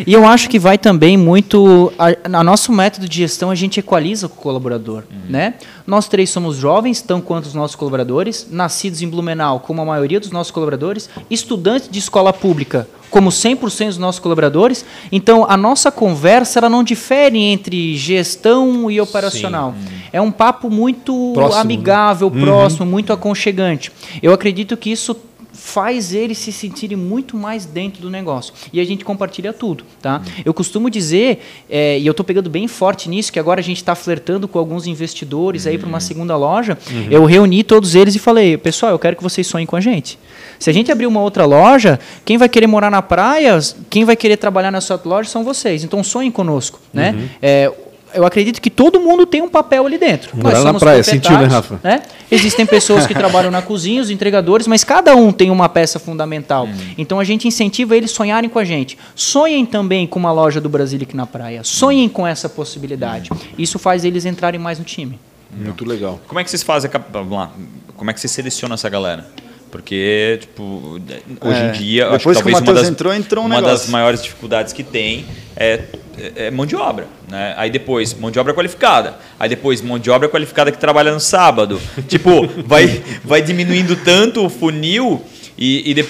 E eu acho que vai também muito. A, a nosso método de gestão a gente equaliza com o colaborador. Né? Nós três somos jovens, tão quanto os nossos colaboradores, nascidos em Blumenau, como a maioria dos nossos colaboradores, estudantes de escola pública, como 100% dos nossos colaboradores. Então, a nossa conversa ela não difere entre gestão e operacional. É um papo muito Próximo, né? amigável, próximo, muito aconchegante. Eu acredito que isso faz eles se sentirem muito mais dentro do negócio. E a gente compartilha tudo, tá? Eu costumo dizer, é, e eu estou pegando bem forte nisso, que agora a gente está flertando com alguns investidores aí para uma segunda loja. Eu reuni todos eles e falei, pessoal, eu quero que vocês sonhem com a gente. Se a gente abrir uma outra loja, quem vai querer morar na praia, quem vai querer trabalhar nessa outra loja são vocês. Então sonhem conosco, né? É, eu acredito que todo mundo tem um papel ali dentro. Morar na praia, sentiu, né, Rafa? né? Existem pessoas que trabalham na cozinha, os entregadores, mas cada um tem uma peça fundamental. Então a gente incentiva eles sonharem com a gente. Sonhem também com uma loja do Brasilic na praia. Sonhem com essa possibilidade. Isso faz eles entrarem mais no time. Muito legal. Como é que vocês fazem? Vamos lá. Como é que você seleciona essa galera? Porque, tipo, hoje É, em dia, eu acho que depois que talvez uma das, entrou, entrou um uma das maiores dificuldades que tem é, é- é mão de obra. Né? Aí depois, mão de obra qualificada. Aí depois, mão de obra qualificada que trabalha no sábado. tipo, vai, vai diminuindo tanto o funil e, e de-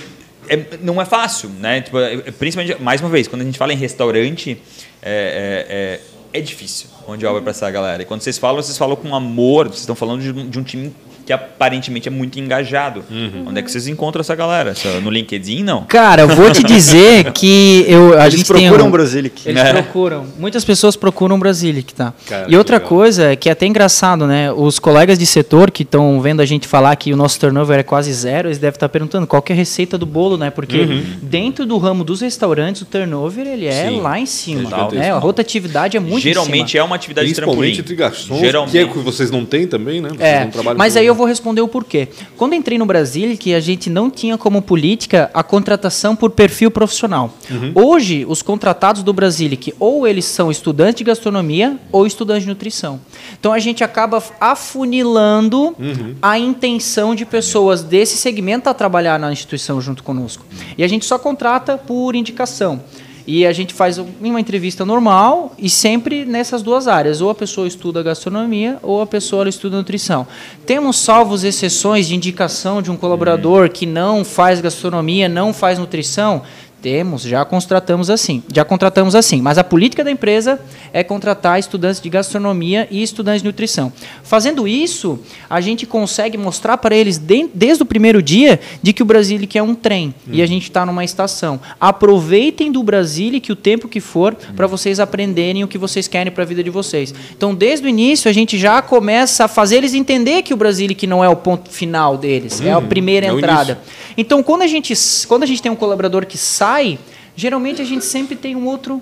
é- não é fácil, né? Tipo, é- é- principalmente, mais uma vez, quando a gente fala em restaurante, é, é, é, é difícil mão de obra para essa galera. E quando vocês falam, vocês falam com amor, vocês estão falando de, um- de um time que aparentemente é muito engajado. Onde é que vocês encontram essa galera? No LinkedIn, não? Cara, eu vou te dizer que eu, a Eles gente tem procuram um- o Brasilic. Eles É. procuram. Muitas pessoas procuram o Brasilic, tá? Cara, e outra legal. coisa é que é até engraçado, né? Os colegas de setor que estão vendo a gente falar que o nosso turnover é quase zero, eles devem estar perguntando qual que é a receita do bolo, né? Porque dentro do ramo dos restaurantes, o turnover ele é Sim, lá em cima. Né? A rotatividade é muito em Geralmente cima. é uma atividade de Principalmente trampolim. entre garçons, Geralmente. que é o que vocês não têm também, né? Vocês É, não trabalham mas aí eu vou responder o porquê. Quando entrei no Brasil, que a gente não tinha como política a contratação por perfil profissional. Hoje, os contratados do Brasilic, ou eles são estudantes de gastronomia ou estudantes de nutrição. Então a gente acaba afunilando a intenção de pessoas desse segmento a trabalhar na instituição junto conosco. E a gente só contrata por indicação. E a gente faz uma entrevista normal e sempre nessas duas áreas. Ou a pessoa estuda gastronomia ou a pessoa estuda nutrição. Temos salvos exceções de indicação de um colaborador que não faz gastronomia, não faz nutrição? Temos, já contratamos assim. Já contratamos assim. Mas a política da empresa é contratar estudantes de gastronomia e estudantes de nutrição. Fazendo isso, a gente consegue mostrar para eles de- desde o primeiro dia de que o Brasilic é um trem e a gente está numa estação. Aproveitem do Brasilic o tempo que for para vocês aprenderem o que vocês querem para a vida de vocês. Então, desde o início, a gente já começa a fazer eles entender que o Brasilic não é o ponto final deles, é a primeira é entrada. Então, quando a gente quando a gente tem um colaborador que sai, geralmente a gente sempre tem um outro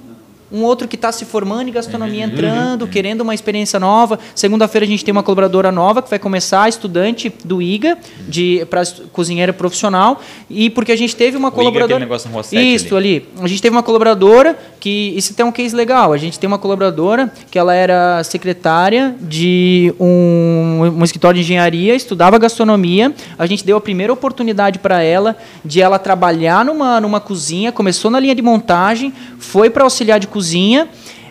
um outro que está se formando em gastronomia entrando, querendo uma experiência nova. Segunda-feira a gente tem uma colaboradora nova que vai começar, estudante do IGA, de para cozinheira profissional, e porque a gente teve uma O IGA colaboradora negócio 7 Isso ali. A gente teve uma colaboradora que isso tem um case legal. A gente tem uma colaboradora que ela era secretária de um, um escritório de engenharia, estudava gastronomia. A gente deu a primeira oportunidade para ela de ela trabalhar numa, numa cozinha, começou na linha de montagem, foi para auxiliar de cozinha.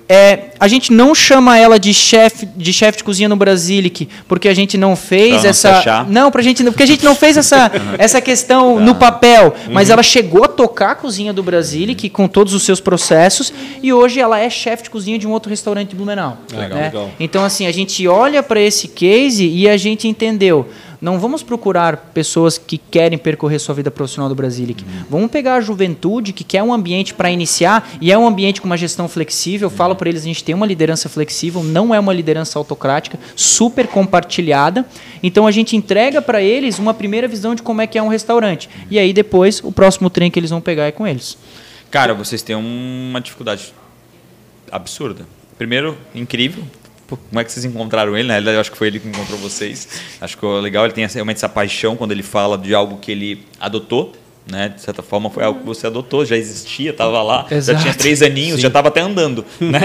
É, a gente não chama ela de chefe de chefe de cozinha no Brasilic, porque a gente não fez não essa achar. não, pra gente, porque a gente não fez essa, essa questão no papel, mas ela chegou a tocar a cozinha do Brasilic com todos os seus processos e hoje ela é chefe de cozinha de um outro restaurante de Blumenau. Legal, né? legal. Então assim, a gente olha para esse case e a gente entendeu. Não vamos procurar pessoas que querem percorrer sua vida profissional do Brasilic. Vamos pegar a juventude que quer um ambiente para iniciar e é um ambiente com uma gestão flexível. Eu falo para eles, a gente tem uma liderança flexível, não é uma liderança autocrática, super compartilhada. Então a gente entrega para eles uma primeira visão de como é que é um restaurante. E aí depois o próximo trem que eles vão pegar é com eles. Cara, vocês têm uma dificuldade absurda. Primeiro, incrível. Pô, como é que vocês encontraram ele? Na realidade, eu acho que foi ele que encontrou vocês. Acho que é legal, ele tem realmente essa paixão quando ele fala de algo que ele adotou. Né? De certa forma, foi algo que você adotou, já existia, estava lá, Exato. já tinha três aninhos, Sim. já estava até andando. Né?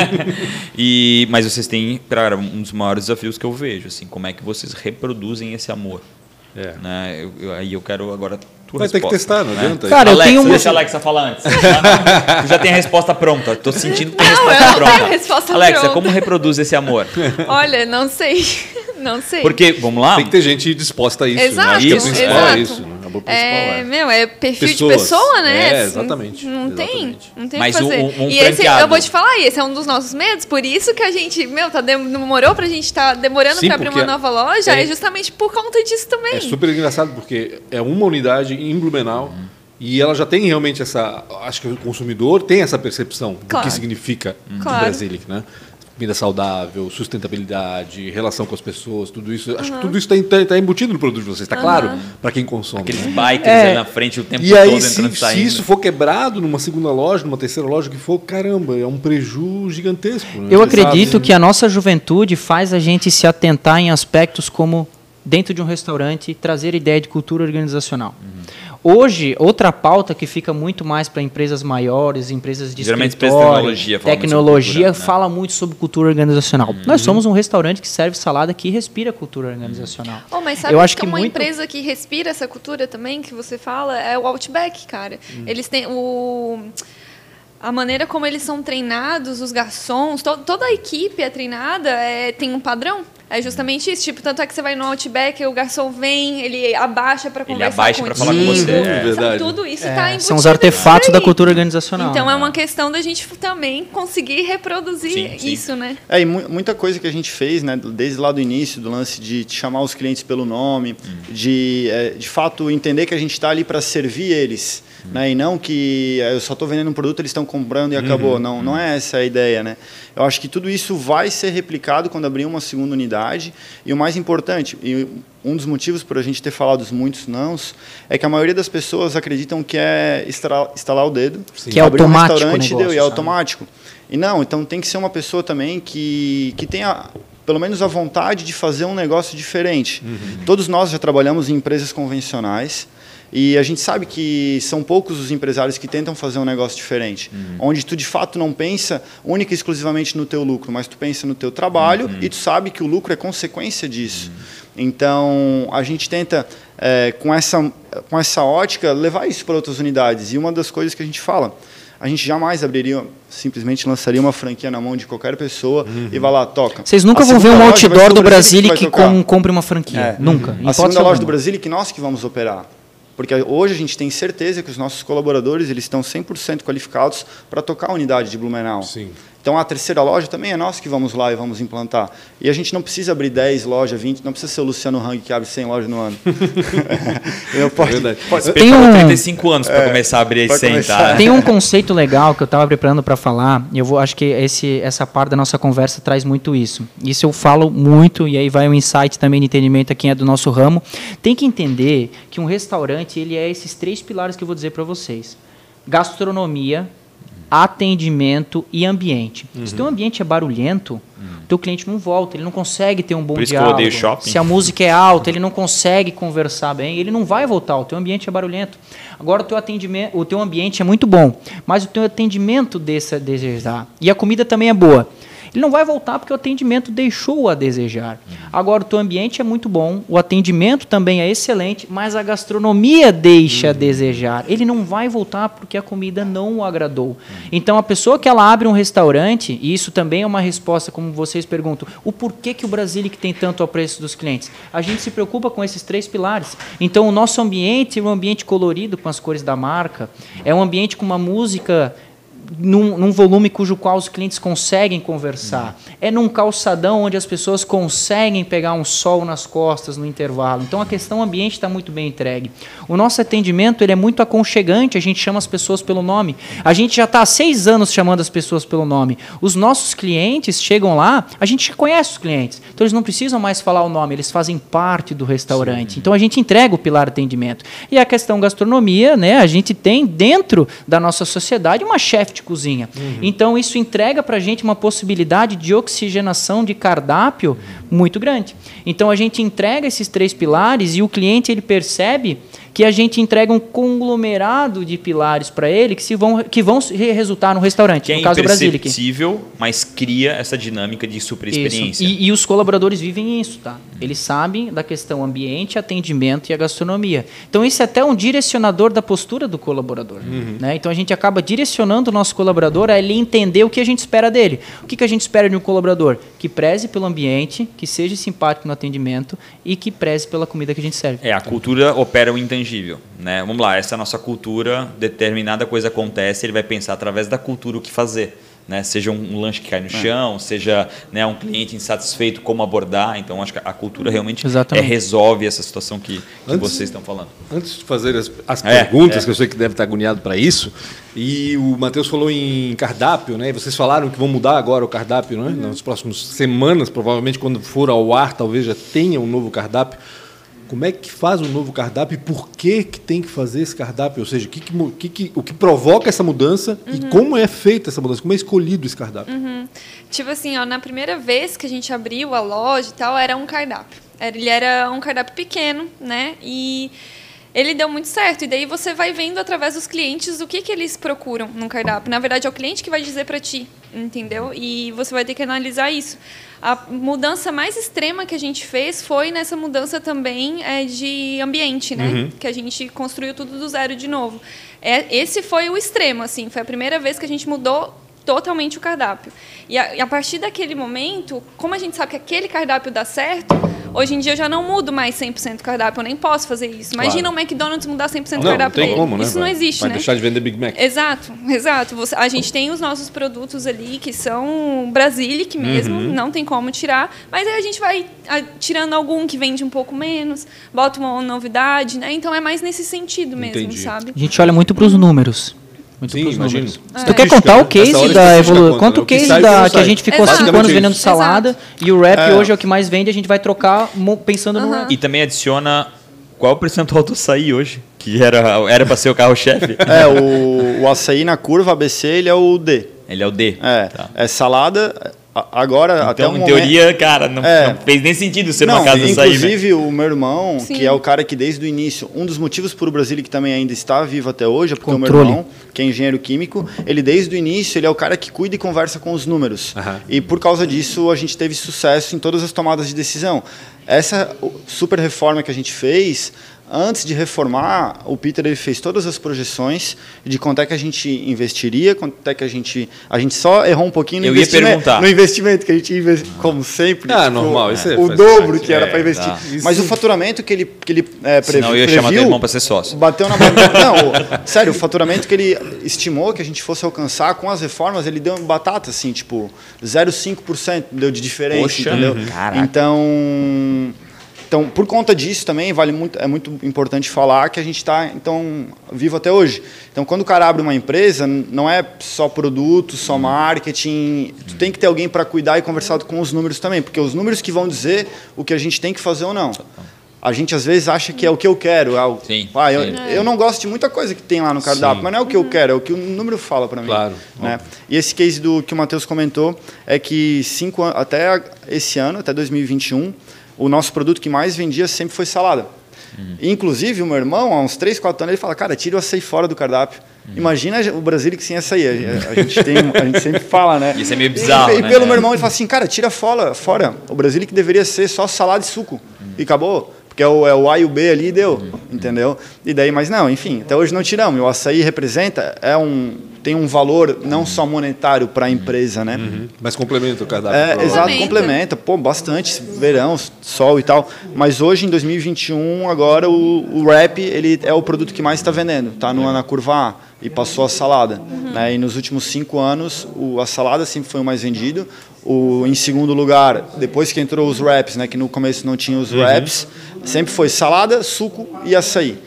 e, mas vocês têm, cara, um dos maiores desafios que eu vejo, assim, como é que vocês reproduzem esse amor. É. Né? Eu, eu, aí eu quero agora Vai resposta, ter que testar, não né? adianta. Cara, Alexa, eu tenho uma... deixa a Alexa falar antes. tu já tem a resposta pronta. Tô sentindo que tem a resposta não, pronta. Tenho resposta Alexa, pronta. como reproduz esse amor? Olha, não sei. Não sei. Porque, vamos lá? Tem que ter gente disposta a isso. Exato, né? Isso, que é exato. Isso. Né? É, meu, é perfil Pessoas. de pessoa, né? É, exatamente. Não exatamente. tem, não tem Mas o que fazer. um- um e esse, eu vou te falar, esse é um dos nossos medos, por isso que a gente, meu, tá demorou pra gente tá demorando pra abrir uma nova loja, é- é, justamente por conta disso também. É super engraçado porque é uma unidade em Blumenau e ela já tem realmente essa. Acho que o consumidor tem essa percepção do Claro. que significa Claro. Brasilic, né? Comida saudável, sustentabilidade, relação com as pessoas, tudo isso. Acho que tudo isso está embutido no produto de vocês, está claro para quem consome. Aqueles né? bikers É. aí na frente o tempo E todo aí, entrando se, e se saindo. isso for quebrado numa segunda loja, numa terceira loja, o que for, caramba, é um prejuízo gigantesco. né? Eu acredito sabe, que a nossa juventude faz a gente se atentar em aspectos como dentro de um restaurante trazer ideia de cultura organizacional. Hoje, outra pauta que fica muito mais para empresas maiores, empresas de Geralmente empresa escritório, de tecnologia fala muito sobre tecnologia cultura, né? fala muito sobre cultura organizacional. Nós somos um restaurante que serve salada que respira cultura organizacional. Oh, mas sabe Eu acho que que uma muito- empresa que respira essa cultura também, que você fala, é o Outback, cara. Hum. Eles têm o... A maneira como eles são treinados, os garçons, to- toda a equipe é treinada, é, tem um padrão. É justamente isso. Tipo, tanto é que você vai no Outback, o garçom vem, ele abaixa para conversar abaixa com pra falar com você, é. Verdade. Tudo isso É, tá são os artefatos da cultura organizacional. Então é uma questão da gente também conseguir reproduzir Sim, sim. isso, né? É, e mu- muita coisa que a gente fez, né, desde lá do início, do lance de te chamar os clientes pelo nome, de, é, de fato, entender que a gente está ali para servir eles, né, e não que é, eu só estou vendendo um produto, eles estão comprando e acabou. Não, não é essa a ideia, né? Eu acho que tudo isso vai ser replicado quando abrir uma segunda unidade. E o mais importante, e um dos motivos por a gente ter falado os muitos nãos, é que a maioria das pessoas acreditam que é estalar o dedo, Que é abrir um automático o restaurante e deu, negócio, e é automático. E não, então tem que ser uma pessoa também que, que tenha pelo menos a vontade de fazer um negócio diferente. Todos nós já trabalhamos em empresas convencionais e a gente sabe que são poucos os empresários que tentam fazer um negócio diferente, onde tu de fato não pensa única e exclusivamente no teu lucro, mas tu pensa no teu trabalho e tu sabe que o lucro é consequência disso. Então a gente tenta é, com essa com essa ótica levar isso para outras unidades e uma das coisas que a gente fala a gente jamais abriria, simplesmente lançaria uma franquia na mão de qualquer pessoa e vai lá, toca. Vocês nunca A vão ver um outdoor do vai que com- compre uma franquia. É. Nunca. Em A segunda loja do. Brasília que nós que vamos operar. Porque hoje a gente tem certeza que os nossos colaboradores eles estão 100% qualificados para tocar a unidade de Blumenau. Sim. Então a terceira loja também é nós que vamos lá e vamos implantar. E a gente não precisa abrir 10 lojas, 20, não precisa ser o Luciano Hang que abre 100 lojas no ano. Eu pode, verdade. pode- Tem um- 35 anos para começar a abrir e pra sentar. começar. Tem um conceito legal que eu estava preparando para falar, e eu vou, acho que esse, essa parte da nossa conversa traz muito isso. Isso eu falo muito, e aí vai um insight também de entendimento a quem é do nosso ramo. Tem que entender que um restaurante ele é esses três pilares que eu vou dizer para vocês: gastronomia, atendimento e ambiente. Se teu ambiente é barulhento, teu cliente não volta, ele não consegue ter um bom Por isso que eu diálogo. odeio shopping. Se a música é alta, ele não consegue conversar bem, ele não vai voltar, o teu ambiente é barulhento. Agora o teu atendimento, o teu ambiente é muito bom, mas o teu atendimento a desejar. E a comida também é boa. Ele não vai voltar porque o atendimento deixou a desejar. Agora o teu ambiente é muito bom, o atendimento também é excelente, mas a gastronomia deixa a desejar. Ele não vai voltar porque a comida não o agradou. Então a pessoa que ela abre um restaurante, e isso também é uma resposta como vocês perguntam, o porquê que o Brasília que tem tanto apreço dos clientes? A gente se preocupa com esses três pilares. Então o nosso ambiente é um ambiente colorido com as cores da marca, é um ambiente com uma música num, num, volume cujo qual os clientes conseguem conversar. É num calçadão onde as pessoas conseguem pegar um sol nas costas no intervalo. Então a questão ambiente está muito bem entregue. O nosso atendimento ele é muito aconchegante, a gente chama as pessoas pelo nome. A gente já está há seis anos chamando as pessoas pelo nome. Os nossos clientes chegam lá, a gente conhece os clientes. Então eles não precisam mais falar o nome, eles fazem parte do restaurante. Sim. Então a gente entrega o pilar atendimento. E a questão gastronomia, né, a gente tem dentro da nossa sociedade uma chefe de cozinha. Uhum. Então, isso entrega para a gente uma possibilidade de oxigenação de cardápio muito grande. Então, a gente entrega esses três pilares e o cliente ele percebe que a gente entrega um conglomerado de pilares para ele que, se vão, que vão resultar no restaurante, que no é caso do Brasil. imperceptível, mas cria essa dinâmica de super experiência. E, e, os colaboradores vivem isso, tá? Eles sabem da questão ambiente, atendimento e a gastronomia. Então, isso é até um direcionador da postura do colaborador. Uhum. Né? Então, a gente acaba direcionando o nosso colaborador a ele entender o que a gente espera dele. O que, que a gente espera de um colaborador? Que preze pelo ambiente, que seja simpático no atendimento e que preze pela comida que a gente serve. É, a cultura opera o entendimento intangível. Né? Vamos lá, essa é a nossa cultura, determinada coisa acontece, ele vai pensar através da cultura o que fazer. Né? Seja um, um lanche que cai no é. chão, seja né, um cliente insatisfeito, como abordar. Então, acho que a cultura realmente é, resolve essa situação que, que antes, vocês estão falando. Antes de fazer as, as é, perguntas, é. que eu sei que deve estar agoniado para isso, e o Matheus falou em cardápio, né? E vocês falaram que vão mudar agora o cardápio, né? Uhum. Nas próximas semanas, provavelmente quando for ao ar, talvez já tenha um novo cardápio. Como é que faz um novo cardápio e por que, que tem que fazer esse cardápio? Ou seja, que que, que, o que provoca essa mudança uhum. e como é feita essa mudança? Como é escolhido esse cardápio? Uhum. Tipo assim, ó, na primeira vez que a gente abriu a loja e tal, era um cardápio. Ele era um cardápio pequeno, né? E ele deu muito certo. E daí você vai vendo através dos clientes o que, que eles procuram no cardápio. Na verdade, é o cliente que vai dizer para ti, entendeu? E você vai ter que analisar isso. A mudança mais extrema que a gente fez foi nessa mudança também é, de ambiente, né? Uhum. Que a gente construiu tudo do zero de novo. É, esse foi o extremo, assim. Foi a primeira vez que a gente mudou totalmente o cardápio. E a, e a, partir daquele momento, como a gente sabe que aquele cardápio dá certo, hoje em dia eu já não mudo mais 100% o cardápio, eu nem posso fazer isso. Imagina claro. o McDonald's mudar 100% o cardápio tem dele. Como, né? Isso não existe, vai né? deixar de vender Big Mac. Exato, exato. Você, a gente tem os nossos produtos ali que são Brasilic mesmo, uhum. não tem como tirar, mas aí a gente vai a, tirando algum que vende um pouco menos, bota uma novidade, né? Então é mais nesse sentido mesmo, Entendi. sabe? A gente olha muito para os números. Muito Sim, imagino. Se tu quer contar o case da evolução, conta o case da que a gente ficou Exato. cinco anos vendendo salada Exato. e o rap é. hoje é o que mais vende, a gente vai trocar pensando uhum. no rap. E também adiciona qual o percentual do açaí hoje? Que era era para ser o carro-chefe? É, o, o açaí na curva ABC, ele é o D. Ele é o D. É, tá. é salada, Agora, então, até o em momento... teoria, cara, não, é. não, fez nem sentido ser não, uma casa inclusive, sair. Inclusive, o meu irmão, Sim. que é o cara que desde o início, um dos motivos por o Brasil que também ainda está vivo até hoje, é porque Controle. o meu irmão, que é engenheiro químico, ele desde o início, ele é o cara que cuida e conversa com os números. Uhum. E por causa disso, a gente teve sucesso em todas as tomadas de decisão. Essa super reforma que a gente fez, antes de reformar, o Peter ele fez todas as projeções de quanto é que a gente investiria, quanto é que a gente. A gente só errou um pouquinho no, Eu investimento, no investimento que a gente investiu, como sempre. Ah, tipo, normal, isso é, O dobro parte, que era é, para investir. Tá. Mas o faturamento que ele, que ele é, previu. Senão eu ia previu, chamar teu irmão para ser sócio. Bateu na batata. Não, sério, o faturamento que ele estimou que a gente fosse alcançar com as reformas, ele deu batata, assim, tipo, 0,5% deu de diferença, Poxa, entendeu? Uhum. Então. Então, por conta disso também vale muito, é muito importante falar que a gente está então vivo até hoje. Então, quando o cara abre uma empresa, não é só produto, só marketing. Tu tem que ter alguém para cuidar e conversar com os números também, porque os números que vão dizer o que a gente tem que fazer ou não. A gente às vezes acha que é o que eu quero. É o, sim, ah, eu, eu, não gosto de muita coisa que tem lá no cardápio, sim. mas não é o que eu quero, é o que o número fala para mim. Claro. Né? E esse case do que o Matheus comentou é que cinco, até esse ano, até 2021, o nosso produto que mais vendia sempre foi salada. Uhum. Inclusive, o meu irmão, há uns 3, 4 anos, ele fala, cara, tira o açaí fora do cardápio. Uhum. Imagina o Brasil que sem açaí. A, a, gente tem, a gente sempre fala, né? Isso é meio bizarro, E, e né? pelo meu irmão, ele fala assim, cara, tira fora, fora. O Brasil que deveria ser só salada e suco. Uhum. E acabou. Porque é o, é o A e o B ali deu, uhum. entendeu? E daí, mas não, enfim, até hoje não tiramos. E o açaí representa, é um tem um valor não só monetário para a empresa, né? Mas complementa o cardápio. É, exato, Complementa. complementa. Pô, bastante. Verão, sol e tal. Mas hoje, em 2021, agora o, o wrap ele é o produto que mais está vendendo. Tá no, na curva A e passou a salada. Né? E nos últimos cinco anos, o, a salada sempre foi o mais vendido. O, em segundo lugar, depois que entrou os wraps, né, que no começo não tinha os wraps, sempre foi salada, suco e açaí.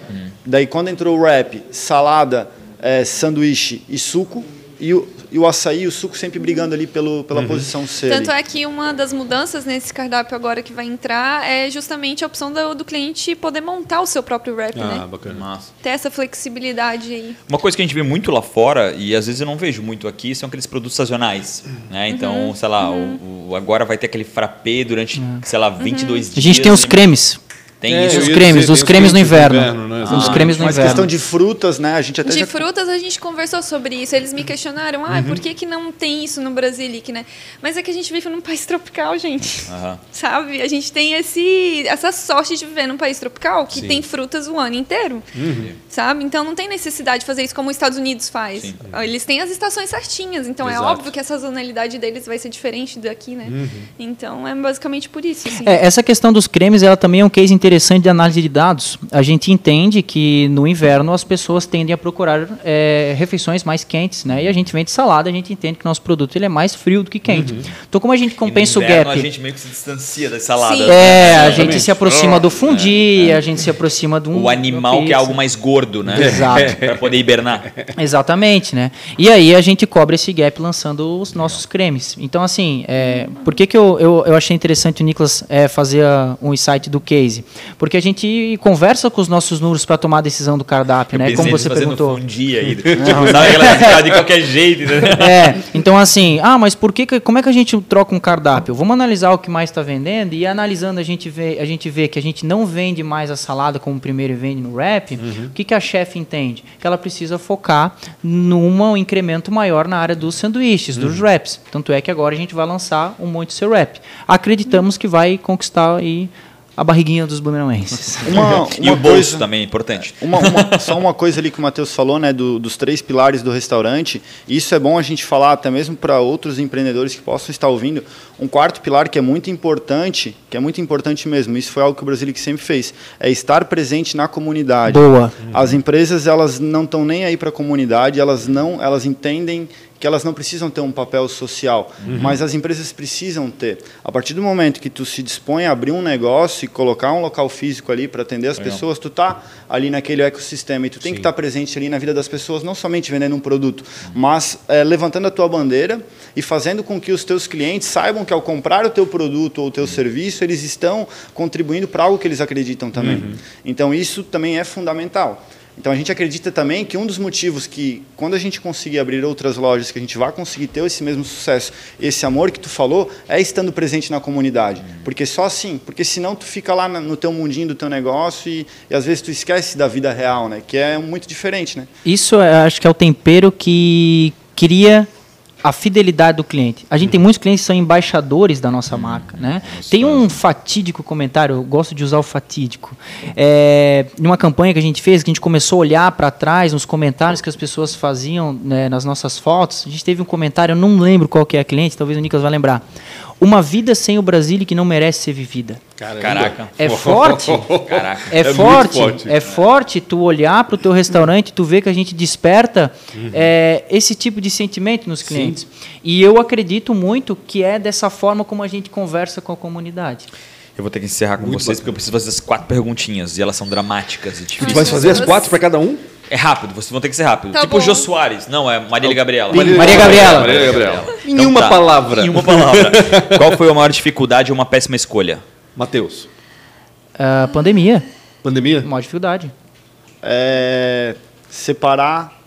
Daí quando entrou o wrap, salada, é, sanduíche e suco, e o, e o açaí e o suco sempre brigando ali pelo, pela posição C. ali. Tanto é que uma das mudanças nesse cardápio agora que vai entrar é justamente a opção do, do cliente poder montar o seu próprio wrap, Ah, né? bacana. Massa. Ter essa flexibilidade aí. Uma coisa que a gente vê muito lá fora, e às vezes eu não vejo muito aqui, são aqueles produtos sazonais. Né? Então, sei lá, o, o- agora vai ter aquele frappé durante, sei lá, 22 dias. A gente tem os cremes. Tem É, isso. Os cremes, os tem cremes no inverno. né? Os cremes no Mas inverno. questão de frutas, né? A gente até De já... frutas a gente conversou sobre isso. Eles me questionaram, ah, por que, que não tem isso no Brasilic, né? Mas é que a gente vive num país tropical, gente. Aham. Sabe? A gente tem esse, essa sorte de viver num país tropical que Sim. tem frutas o ano inteiro. Sabe? Então não tem necessidade de fazer isso como os Estados Unidos faz. Sim. Eles têm as estações certinhas, então Exato. é óbvio que a sazonalidade deles vai ser diferente daqui, né? Então é basicamente por isso. Assim. É, essa questão dos cremes, ela também é um case interessante de análise de dados. A gente entende que no inverno as pessoas tendem a procurar é, refeições mais quentes, né? E a gente vende salada, a gente entende que nosso produto ele é mais frio do que quente. Então, como a gente E no compensa o inverno, gap? A gente meio que se distancia das saladas. Sim. né? É, a Exatamente. gente se aproxima do fundi, a gente se aproxima de um. O animal que é algo mais gordo, né? Exato. Para poder hibernar. Exatamente, né? E aí a gente cobre esse gap lançando os nossos cremes. Então, assim, é, por que, que eu, eu, eu achei interessante o Nicolas é, fazer a- um insight do case? Porque a gente conversa com os nossos números para tomar a decisão do cardápio, né? Pensei Como você perguntou. fundir aí. Tipo, sabe aquela ficada de qualquer jeito, né? É, então assim, ah, mas por que, como é que a gente troca um cardápio? Vamos analisar o que mais está vendendo e analisando a gente vê, a gente vê que a gente não vende mais a salada como primeiro vende no wrap. O que, que a chefe entende? Que ela precisa focar num um incremento maior na área dos sanduíches, dos wraps. Tanto é que agora a gente vai lançar um monte de seu wrap. Acreditamos que vai conquistar aí a barriguinha dos blumenauenses. Uma, E o bolso coisa- também é importante. Uma- uma- só uma coisa ali que o Matheus falou, né, do- dos três pilares do restaurante. Isso é bom a gente falar até mesmo para outros empreendedores que possam estar ouvindo. Um quarto pilar que é muito importante, que é muito importante mesmo. Isso foi algo que o Brasilic sempre fez, é estar presente na comunidade. Boa. As empresas elas não estão nem aí para a comunidade, elas não, elas entendem que elas não precisam ter um papel social, mas as empresas precisam ter. A partir do momento que tu se dispõe a abrir um negócio e colocar um local físico ali para atender as pessoas, tu tá ali naquele ecossistema e tu tem que estar presente ali na vida das pessoas, não somente vendendo um produto, mas eh, levantando a tua bandeira e fazendo com que os teus clientes saibam que ao comprar o teu produto ou o teu serviço, eles estão contribuindo para algo que eles acreditam também. Então isso também é fundamental. Então a gente acredita também que um dos motivos que quando a gente conseguir abrir outras lojas, que a gente vai conseguir ter esse mesmo sucesso, esse amor que tu falou, é estando presente na comunidade. Porque só assim, porque senão tu fica lá no teu mundinho do teu negócio e, e às vezes tu esquece da vida real, né? Que é muito diferente, né? Isso é, acho que é o tempero que cria a fidelidade do cliente. A gente tem muitos clientes que são embaixadores da nossa marca, né? Tem um fatídico comentário, eu gosto de usar o fatídico. É, numa campanha que a gente fez, que a gente começou a olhar para trás nos comentários que as pessoas faziam né, nas nossas fotos, a gente teve um comentário, eu não lembro qual que é a cliente, talvez o Nicolas vai lembrar. Uma vida sem o Brasília que não merece ser vivida. Caraca. É forte. Caraca. É, É forte, forte. é forte tu olhar para o teu restaurante, tu ver que a gente desperta é, esse tipo de sentimento nos clientes. E eu acredito muito que é dessa forma como a gente conversa com a comunidade. Eu vou ter que encerrar com vocês porque eu preciso fazer as quatro perguntinhas e elas são dramáticas e Tu difíceis. vai fazer as quatro para cada um? É rápido, vocês vão ter que ser rápido. Tá tipo o bom. Jô Soares. Não, é Marília Gabriela. Maria Gabriela. Maria Gabriela. Em Então uma tá. palavra. Em uma palavra. Qual foi a maior dificuldade ou uma péssima escolha? Matheus. Ah, pandemia, Pandemia? maior dificuldade. É separar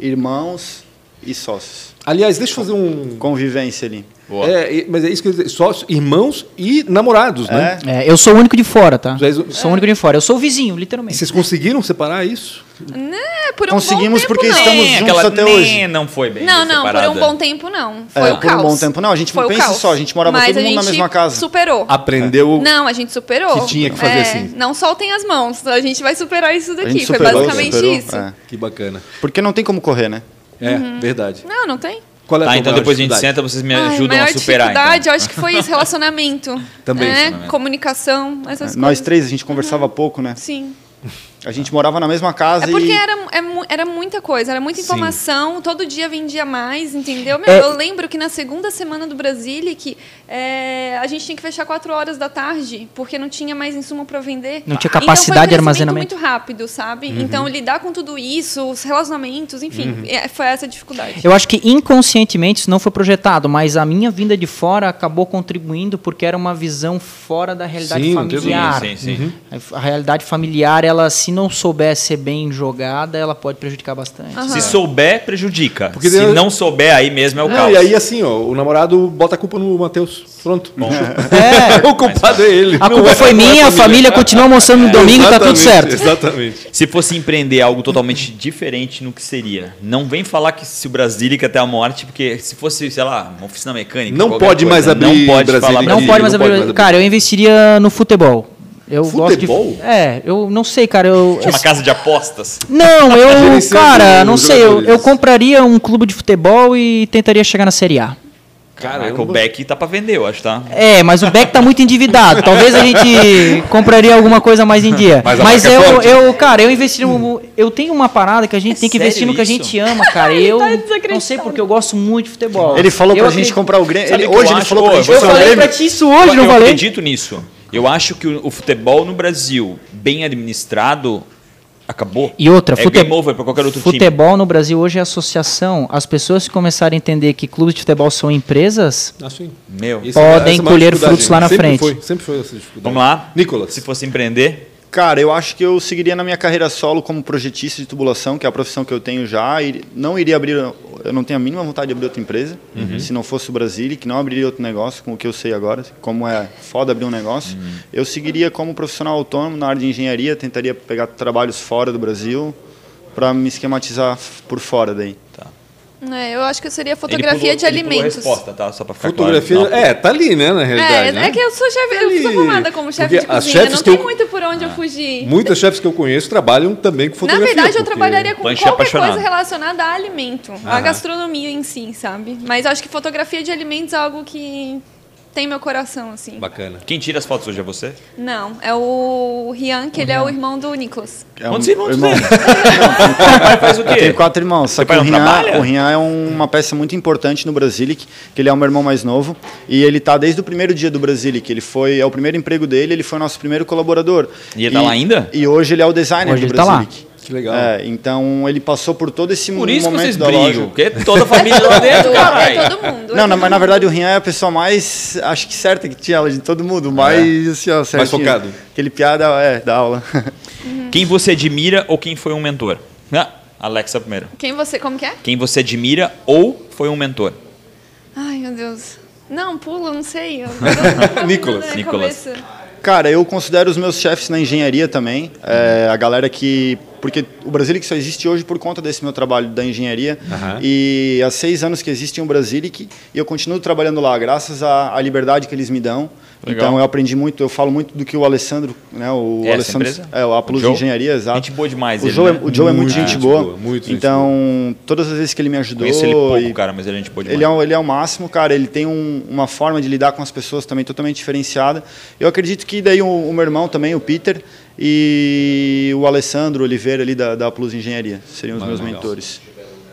irmãos e sócios. Aliás, deixa eu fazer um. Convivência ali. Boa. É, e- mas é isso que eu ia dizer. Sócios, irmãos e namorados, né? É. É, eu sou o único de fora, tá? És Sou o único de fora. Eu sou o vizinho, E literalmente. vocês conseguiram separar isso? É, por um Conseguimos bom tempo, porque não. estamos juntos aquela- até nem hoje. Não foi bem Não, não, por separada. um bom tempo não. Foi É, o por um caos. bom tempo não. A gente Foi pensa caos. só, a gente morava Mas todo mundo na mesma casa. superou. Aprendeu. Não, a gente superou. Que tinha que fazer É, assim. Não soltem as mãos. A gente vai superar isso A daqui. gente Foi superou, basicamente superou, isso. é. Que bacana. Porque não tem como correr, né? É, verdade. Não, não tem. Qual é a Tá, então depois a gente senta, vocês me Ai, ajudam maior a superar. dificuldade, Então. eu acho que foi isso, relacionamento. Também, né? Comunicação, essas Nós coisas. três, a gente conversava pouco, né? Sim. A gente morava na mesma casa É porque e... era, é era muita coisa, era muita Sim. informação, todo dia vendia mais, entendeu? Meu, É- Eu lembro que na segunda semana do Brasilic, é, a gente tinha que fechar 4 horas da tarde, porque não tinha mais insumo para vender. Não tinha Então, foi um capacidade de armazenamento. muito rápido, sabe? Então, lidar com tudo isso, os relacionamentos, enfim, é, foi essa a dificuldade. Eu acho que inconscientemente isso não foi projetado, mas a minha vinda de fora acabou contribuindo porque era uma visão fora da realidade Sim, familiar. Sim, sim, sim. A realidade familiar, ela se não souber ser bem jogada, ela pode prejudicar bastante. Aham. Se souber, prejudica. Porque Se daí- não souber, aí mesmo é o Não, caos. e aí, assim, ó, o namorado bota a culpa no Matheus. Pronto. É, o culpado é ele. a culpa é- foi é minha, a família continua almoçando no domingo e tá tudo certo. Exatamente. Se fosse empreender algo totalmente diferente no que seria, não vem falar que se o Brasília até a morte, porque se fosse, sei lá, uma oficina mecânica. Não pode mais abrir não pode Brasília falar Não pode mais abrir. Cara, eu investiria no futebol. Eu Futebol? gosto de. É, eu não sei, cara. Eu, Tinha uma casa de apostas. Não, eu, cara, não sei, eu, eu compraria um clube de futebol e tentaria chegar na Série A. Caraca, o Beck tá pra vender, eu acho, tá? É, mas o Beck tá muito endividado. Talvez a gente compraria alguma coisa mais em dia. Mas Mas é eu, forte. eu, cara, eu investi no, Eu tenho uma parada que a gente É tem que investir no que a gente ama, cara. E eu tá não sei porque eu gosto muito de futebol. Ele falou eu pra gente acredito- comprar o Grêmio. Eu hoje ele acho? falou pra gente eu Eu comprar o falei Grêmio. pra ti isso hoje, não eu falei? acredito nisso. Eu acho que o, o futebol no Brasil, bem administrado, acabou. E outra, é fute- game over pra qualquer outro time. futebol no Brasil hoje é associação. As pessoas que começarem a entender que clubes de futebol são empresas, Assim. Podem é colher frutos lá na sempre frente. Foi, sempre foi essa dificuldade. vamos lá. Nicolas. Se fosse empreender, Cara, eu acho que eu seguiria na minha carreira solo como projetista de tubulação, que é a profissão que eu tenho já. E não iria abrir, eu não tenho a mínima vontade de abrir outra empresa, se não fosse o Brasília, que não abriria outro negócio, com o que eu sei agora, como é foda abrir um negócio. Eu seguiria como profissional autônomo na área de engenharia, tentaria pegar trabalhos fora do Brasil para me esquematizar por fora daí. É, eu acho que seria fotografia pulou- de a alimentos. resposta, tá? Só pra ficar Fotografia. claro. Não. É, tá ali, né, na É, realidade. né? é que eu sou chefe, eu sou Ali. formada como chefe de cozinha, não tem eu- muito por onde eu fugir. Muitas chefes que eu conheço trabalham também com Na fotografia. verdade, eu trabalharia com é qualquer apaixonado. coisa relacionada a alimento, a Aham. gastronomia em si, sabe? Mas acho que fotografia de alimentos é algo que tem meu coração, assim. Bacana. Quem tira as fotos hoje é você? Não, é o Rian, que ele é o irmão do Nicolas. É Quantos um- irmãos irmão, Pai faz o Eu tenho quê? quatro irmãos, só Seu que pai o Rian, o Rian é um- uma peça muito importante no Brasilic, que ele é o meu irmão mais novo, e ele tá desde o primeiro dia do Brasilic, ele foi, é o primeiro emprego dele, ele foi nosso primeiro colaborador. E ele tá lá ainda? E hoje ele é o designer Hoje do ele tá lá. Que legal. É, então ele passou por todo esse Por isso que momento vocês da brigam, loja. porque é toda a família lá dentro, é todo mundo. é Não, mas na verdade o Rian é a pessoa mais, acho que certa que tinha ela de todo mundo, mais assim, ó, certinho. focado. Aquele piada, é, da aula. Quem você admira ou quem foi um mentor? Ah, Alexa primeiro. Quem você, como que é? Quem você admira ou foi um mentor? Ai, meu Deus. Não, pula, não sei. Nicolas, Nicolas. Cara, eu considero os meus chefes na engenharia também. É, a galera que. Porque o Brasilic só existe hoje por conta desse meu trabalho da engenharia. Aham. E há seis anos que existe um Brasilic e eu continuo trabalhando lá, graças à, à liberdade que eles me dão. Legal. Então eu aprendi muito, eu falo muito do que o Alessandro, né? O essa Alessandro, empresa? é, a Plus Joe? Engenharia, exato. Gente boa demais O ele, Joe, né? é, o Joe é muito gente gente boa. boa, muito então, todas as vezes que ele me ajudou. Conheço ele pouco, e- cara, mas ele é gente boa demais. ele é, o- ele é o máximo, cara. Ele tem um- uma forma de lidar com as pessoas também totalmente diferenciada. Eu acredito que daí o, o meu irmão também, o Peter, e o Alessandro Oliveira ali da, da Plus Engenharia seriam os meus legal. mentores.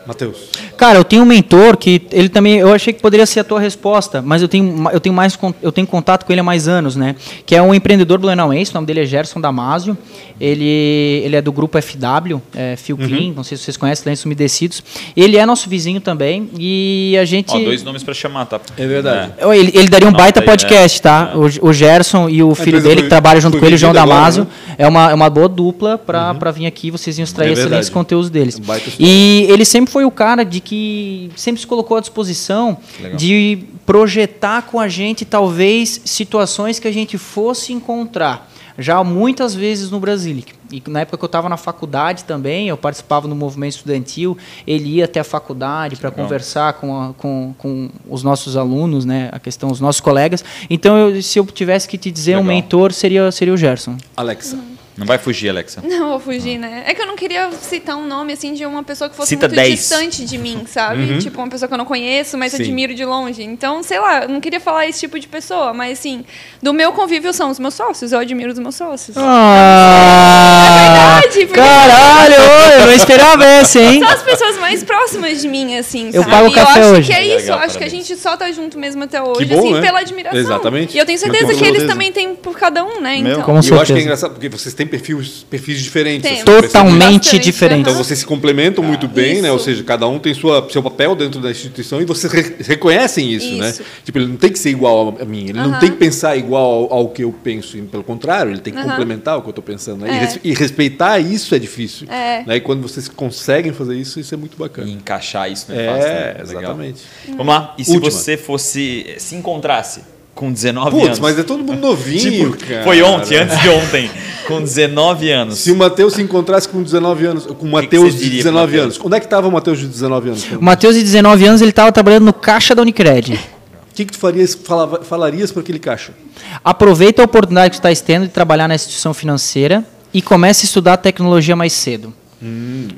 Matheus. Cara, eu tenho um mentor que ele também, eu achei que poderia ser a tua resposta, mas eu tenho, eu tenho mais, eu tenho contato com ele há mais anos, né? Que é um empreendedor blumenauense, o nome dele é Gerson Damasio. Ele, ele é do grupo FW, é, Feel Clean, não sei se vocês conhecem, lenços umedecidos. Ele é nosso vizinho também e a gente Ó, dois nomes pra chamar, tá? É verdade. ele, ele daria um Não, baita daí, é. podcast, tá? O, o Gerson e o filho dele, que trabalha junto com ele, o João vendida agora, Damasio, né? é, uma, é uma boa dupla para pra vir aqui vocês iam extrair É excelentes conteúdos deles. Um. E ele sempre foi o cara de que sempre se colocou à disposição Legal. de projetar com a gente, talvez, situações que a gente fosse encontrar. Já muitas vezes no Brasilic. E na época que eu estava na faculdade também, eu participava no movimento estudantil, ele ia até a faculdade para conversar com, a- com, com os nossos alunos, né, a questão, os nossos colegas. Então, eu- se eu tivesse que te dizer um Legal. mentor, seria, seria o Gerson. Alexa. Não vai fugir, Alexa. Não vou fugir, né? É que eu não queria citar um nome, assim, de uma pessoa que fosse Cita muito 10. distante de mim, sabe? Tipo, uma pessoa que eu não conheço, mas Sim. admiro de longe. Então, sei lá, eu não queria falar esse tipo de pessoa, mas, assim, do meu convívio são os meus sócios, eu admiro os meus sócios. Ah, É verdade, porque- Caralho, eu não esperava essa, hein? São as pessoas mais próximas de mim, assim, Eu sabe? pago E café eu acho hoje. que é isso, Legal, eu acho que a parabéns. gente só tá junto mesmo até hoje, bom, assim, né? pela admiração. Exatamente. E eu tenho certeza que eles também têm por cada um, né? Meu. Então. Com e eu acho que é engraçado, porque vocês têm perfis, perfis diferentes. Assim? Totalmente diferentes. Então vocês se complementam muito bem, né? Isso. Ou seja, cada um tem sua, seu papel dentro da instituição e vocês re- reconhecem isso, né? Isso. Tipo, ele não tem que ser igual a mim, ele não tem que pensar igual ao, ao que eu penso, e pelo contrário, ele tem que complementar o que eu estou pensando. Né? E, É. res- e respeitar isso é difícil. É. Né? E quando vocês conseguem fazer isso, isso é muito E bacana. encaixar isso não é, É, fácil. né? Legal. exatamente. Vamos lá. E se Última. você fosse. Se encontrasse com 19 Putz, anos. mas é todo mundo novinho, Tipo, cara. foi ontem, antes de ontem. Com 19 anos. Se o Matheus se encontrasse com 19 anos, com o Matheus de diria pro 19 Matheus? anos, onde é que estava o Matheus de 19 anos? O Matheus, de 19 anos, ele estava trabalhando no caixa da Unicred. O que, que tu farias, falava- falarias para aquele caixa? Aproveita a oportunidade que está tendo de trabalhar na instituição financeira e comece a estudar tecnologia mais cedo.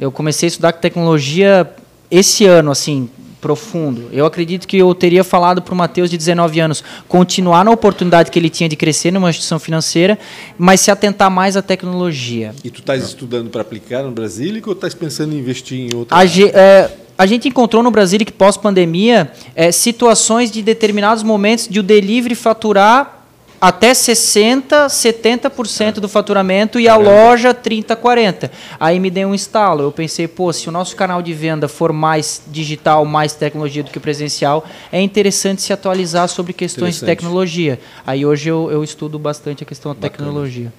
Eu comecei a estudar tecnologia esse ano, assim, profundo. Eu acredito que eu teria falado para o Matheus de 19 anos continuar na oportunidade que ele tinha de crescer numa instituição financeira, mas se atentar mais à tecnologia. E tu estás estudando para aplicar no Brasil ou estás pensando em investir em outra? A, ge- é, a gente encontrou no Brasil que pós-pandemia é, situações de determinados momentos de o delivery faturar até 60, 70% do faturamento e a loja 30, 40. Aí me deu um estalo. Eu pensei, pô, se o nosso canal de venda for mais digital, mais tecnologia do que presencial, é interessante se atualizar sobre questões de tecnologia. Aí hoje eu, eu estudo bastante a questão da tecnologia.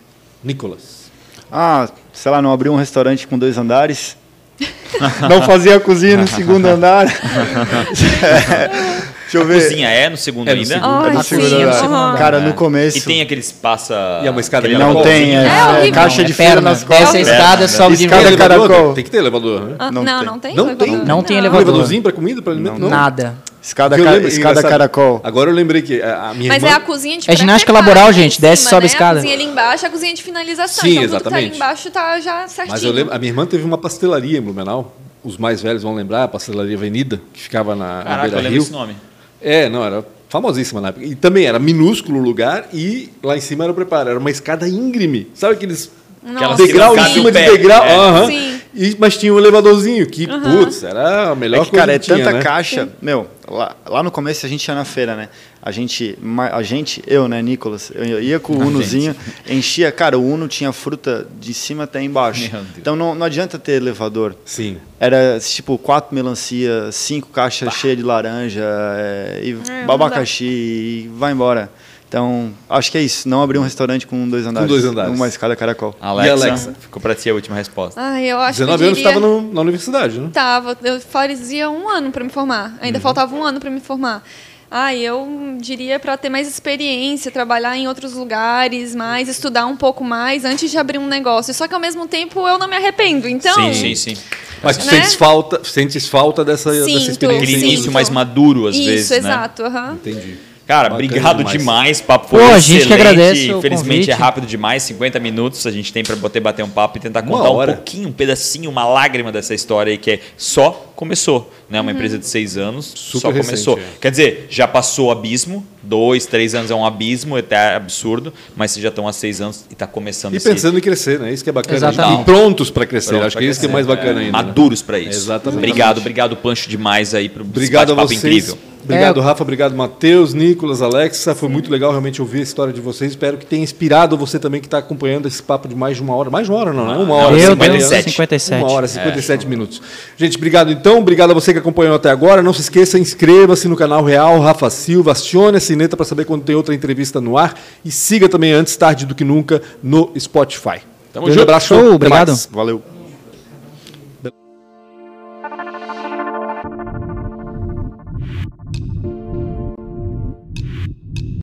Nicolas. Ah, sei lá, não abrir um restaurante com dois andares. não fazia a cozinha no segundo andar. Deixa eu A ver. cozinha é no segundo É no ainda? segundo. Ai, É no sim, segundo andar. aham. Cara, É. no começo. E tem aqueles passa. E é uma escada de Não tem, é, É é caixa É de feira perna, nas desce a costas. escada, sobe de Escada caracol. Tem que ter elevador, né? Ah, Não não, tem. não tem? Não elevador? tem? Não tem Um elevador. elevadorzinho para comida, para alimento? Não. Nada. Escada, ca- lembro- escada caracol. Agora eu lembrei que a a minha Mas irmã... é a cozinha de É ginástica pré-preparo laboral, gente, desce e sobe a né? escada. A cozinha ali embaixo é a cozinha de finalização. Sim, então tudo que tá ali exatamente. embaixo tá já certinho. Mas eu lembro, a minha irmã teve uma pastelaria em Blumenau. Os mais velhos vão lembrar, a pastelaria Avenida, que ficava na, na Caraca, eu Beira lembro Rio. esse nome. É, não, era famosíssima na época. E também era minúsculo o lugar e lá em cima era o preparo. Era uma escada íngreme. Sabe aqueles Nossa, que degrau em cima de degrau? É. Sim. E, mas tinha um elevadorzinho que, putz, era a melhor É que, coisa cara, é tinha, tanta né? caixa. Meu, lá, lá no começo a gente ia na feira, né? A gente, a gente, eu, né, Nicolas, eu ia com o Unozinho, enchia, cara, o Uno tinha fruta de cima até embaixo. Então não, não adianta ter elevador. Sim. Era tipo quatro melancia, cinco caixas cheias de laranja, é, e não abacaxi, e vai embora. Então, acho que é isso. Não abrir um restaurante com dois andares. dois andares. Uma escada caracol. Alexa, Alexa? ficou pra ti a última resposta. Ai, eu acho 19 que eu anos diria... estava no- na universidade, né? Tava, eu fazia um ano para me formar. Uhum. Ainda faltava um ano para me formar. Ah, eu diria para ter mais experiência, trabalhar em outros lugares, mais estudar um pouco mais antes de abrir um negócio. Só que ao mesmo tempo eu não me arrependo. Então, sim, sim, sim. Mas tu Né? sentes falta, sentes falta dessa, dessa Sinto, experiência. Aquele início mais maduro, às isso, vezes, né? exato. aham. Entendi. Cara, Bacana obrigado demais. demais. Papo Pô, foi a gente que excelente. agradece o Infelizmente convite. é rápido demais, 50 minutos a gente tem para poder bater um papo e tentar contar um pouquinho, um pedacinho, uma lágrima dessa história aí que é só começou, né? Uma empresa de seis anos Super só começou. recente, é. Quer dizer, já passou o abismo, dois, três anos é um abismo, até absurdo, mas vocês já estão há seis anos e está começando E esse- pensando em crescer, né? Isso que é bacana. Exatamente. E prontos para crescer. Pronto Acho que isso que é mais bacana ainda. né? Maduros para isso. Exatamente. Obrigado, obrigado, Plancho, demais aí pro Obrigado a vocês. incrível. Obrigado, É. Rafa. Obrigado, Matheus, Nicolas, Alexa. Foi muito legal realmente ouvir a história de vocês. Espero que tenha inspirado você também que está acompanhando esse papo de mais de uma hora. Mais de uma hora, não, né? Uma hora. Meu cinquenta e Deus, sete. 57. Uma hora, 57 minutos. Gente, obrigado então. Obrigado a você que acompanhou até agora. Não se esqueça, inscreva-se no canal Real Rafa Silva. Acione a sineta para saber quando tem outra entrevista no ar. E siga também antes tarde do que nunca no Spotify. Tamo Grande junto. abraço, Até obrigado. mais. Valeu.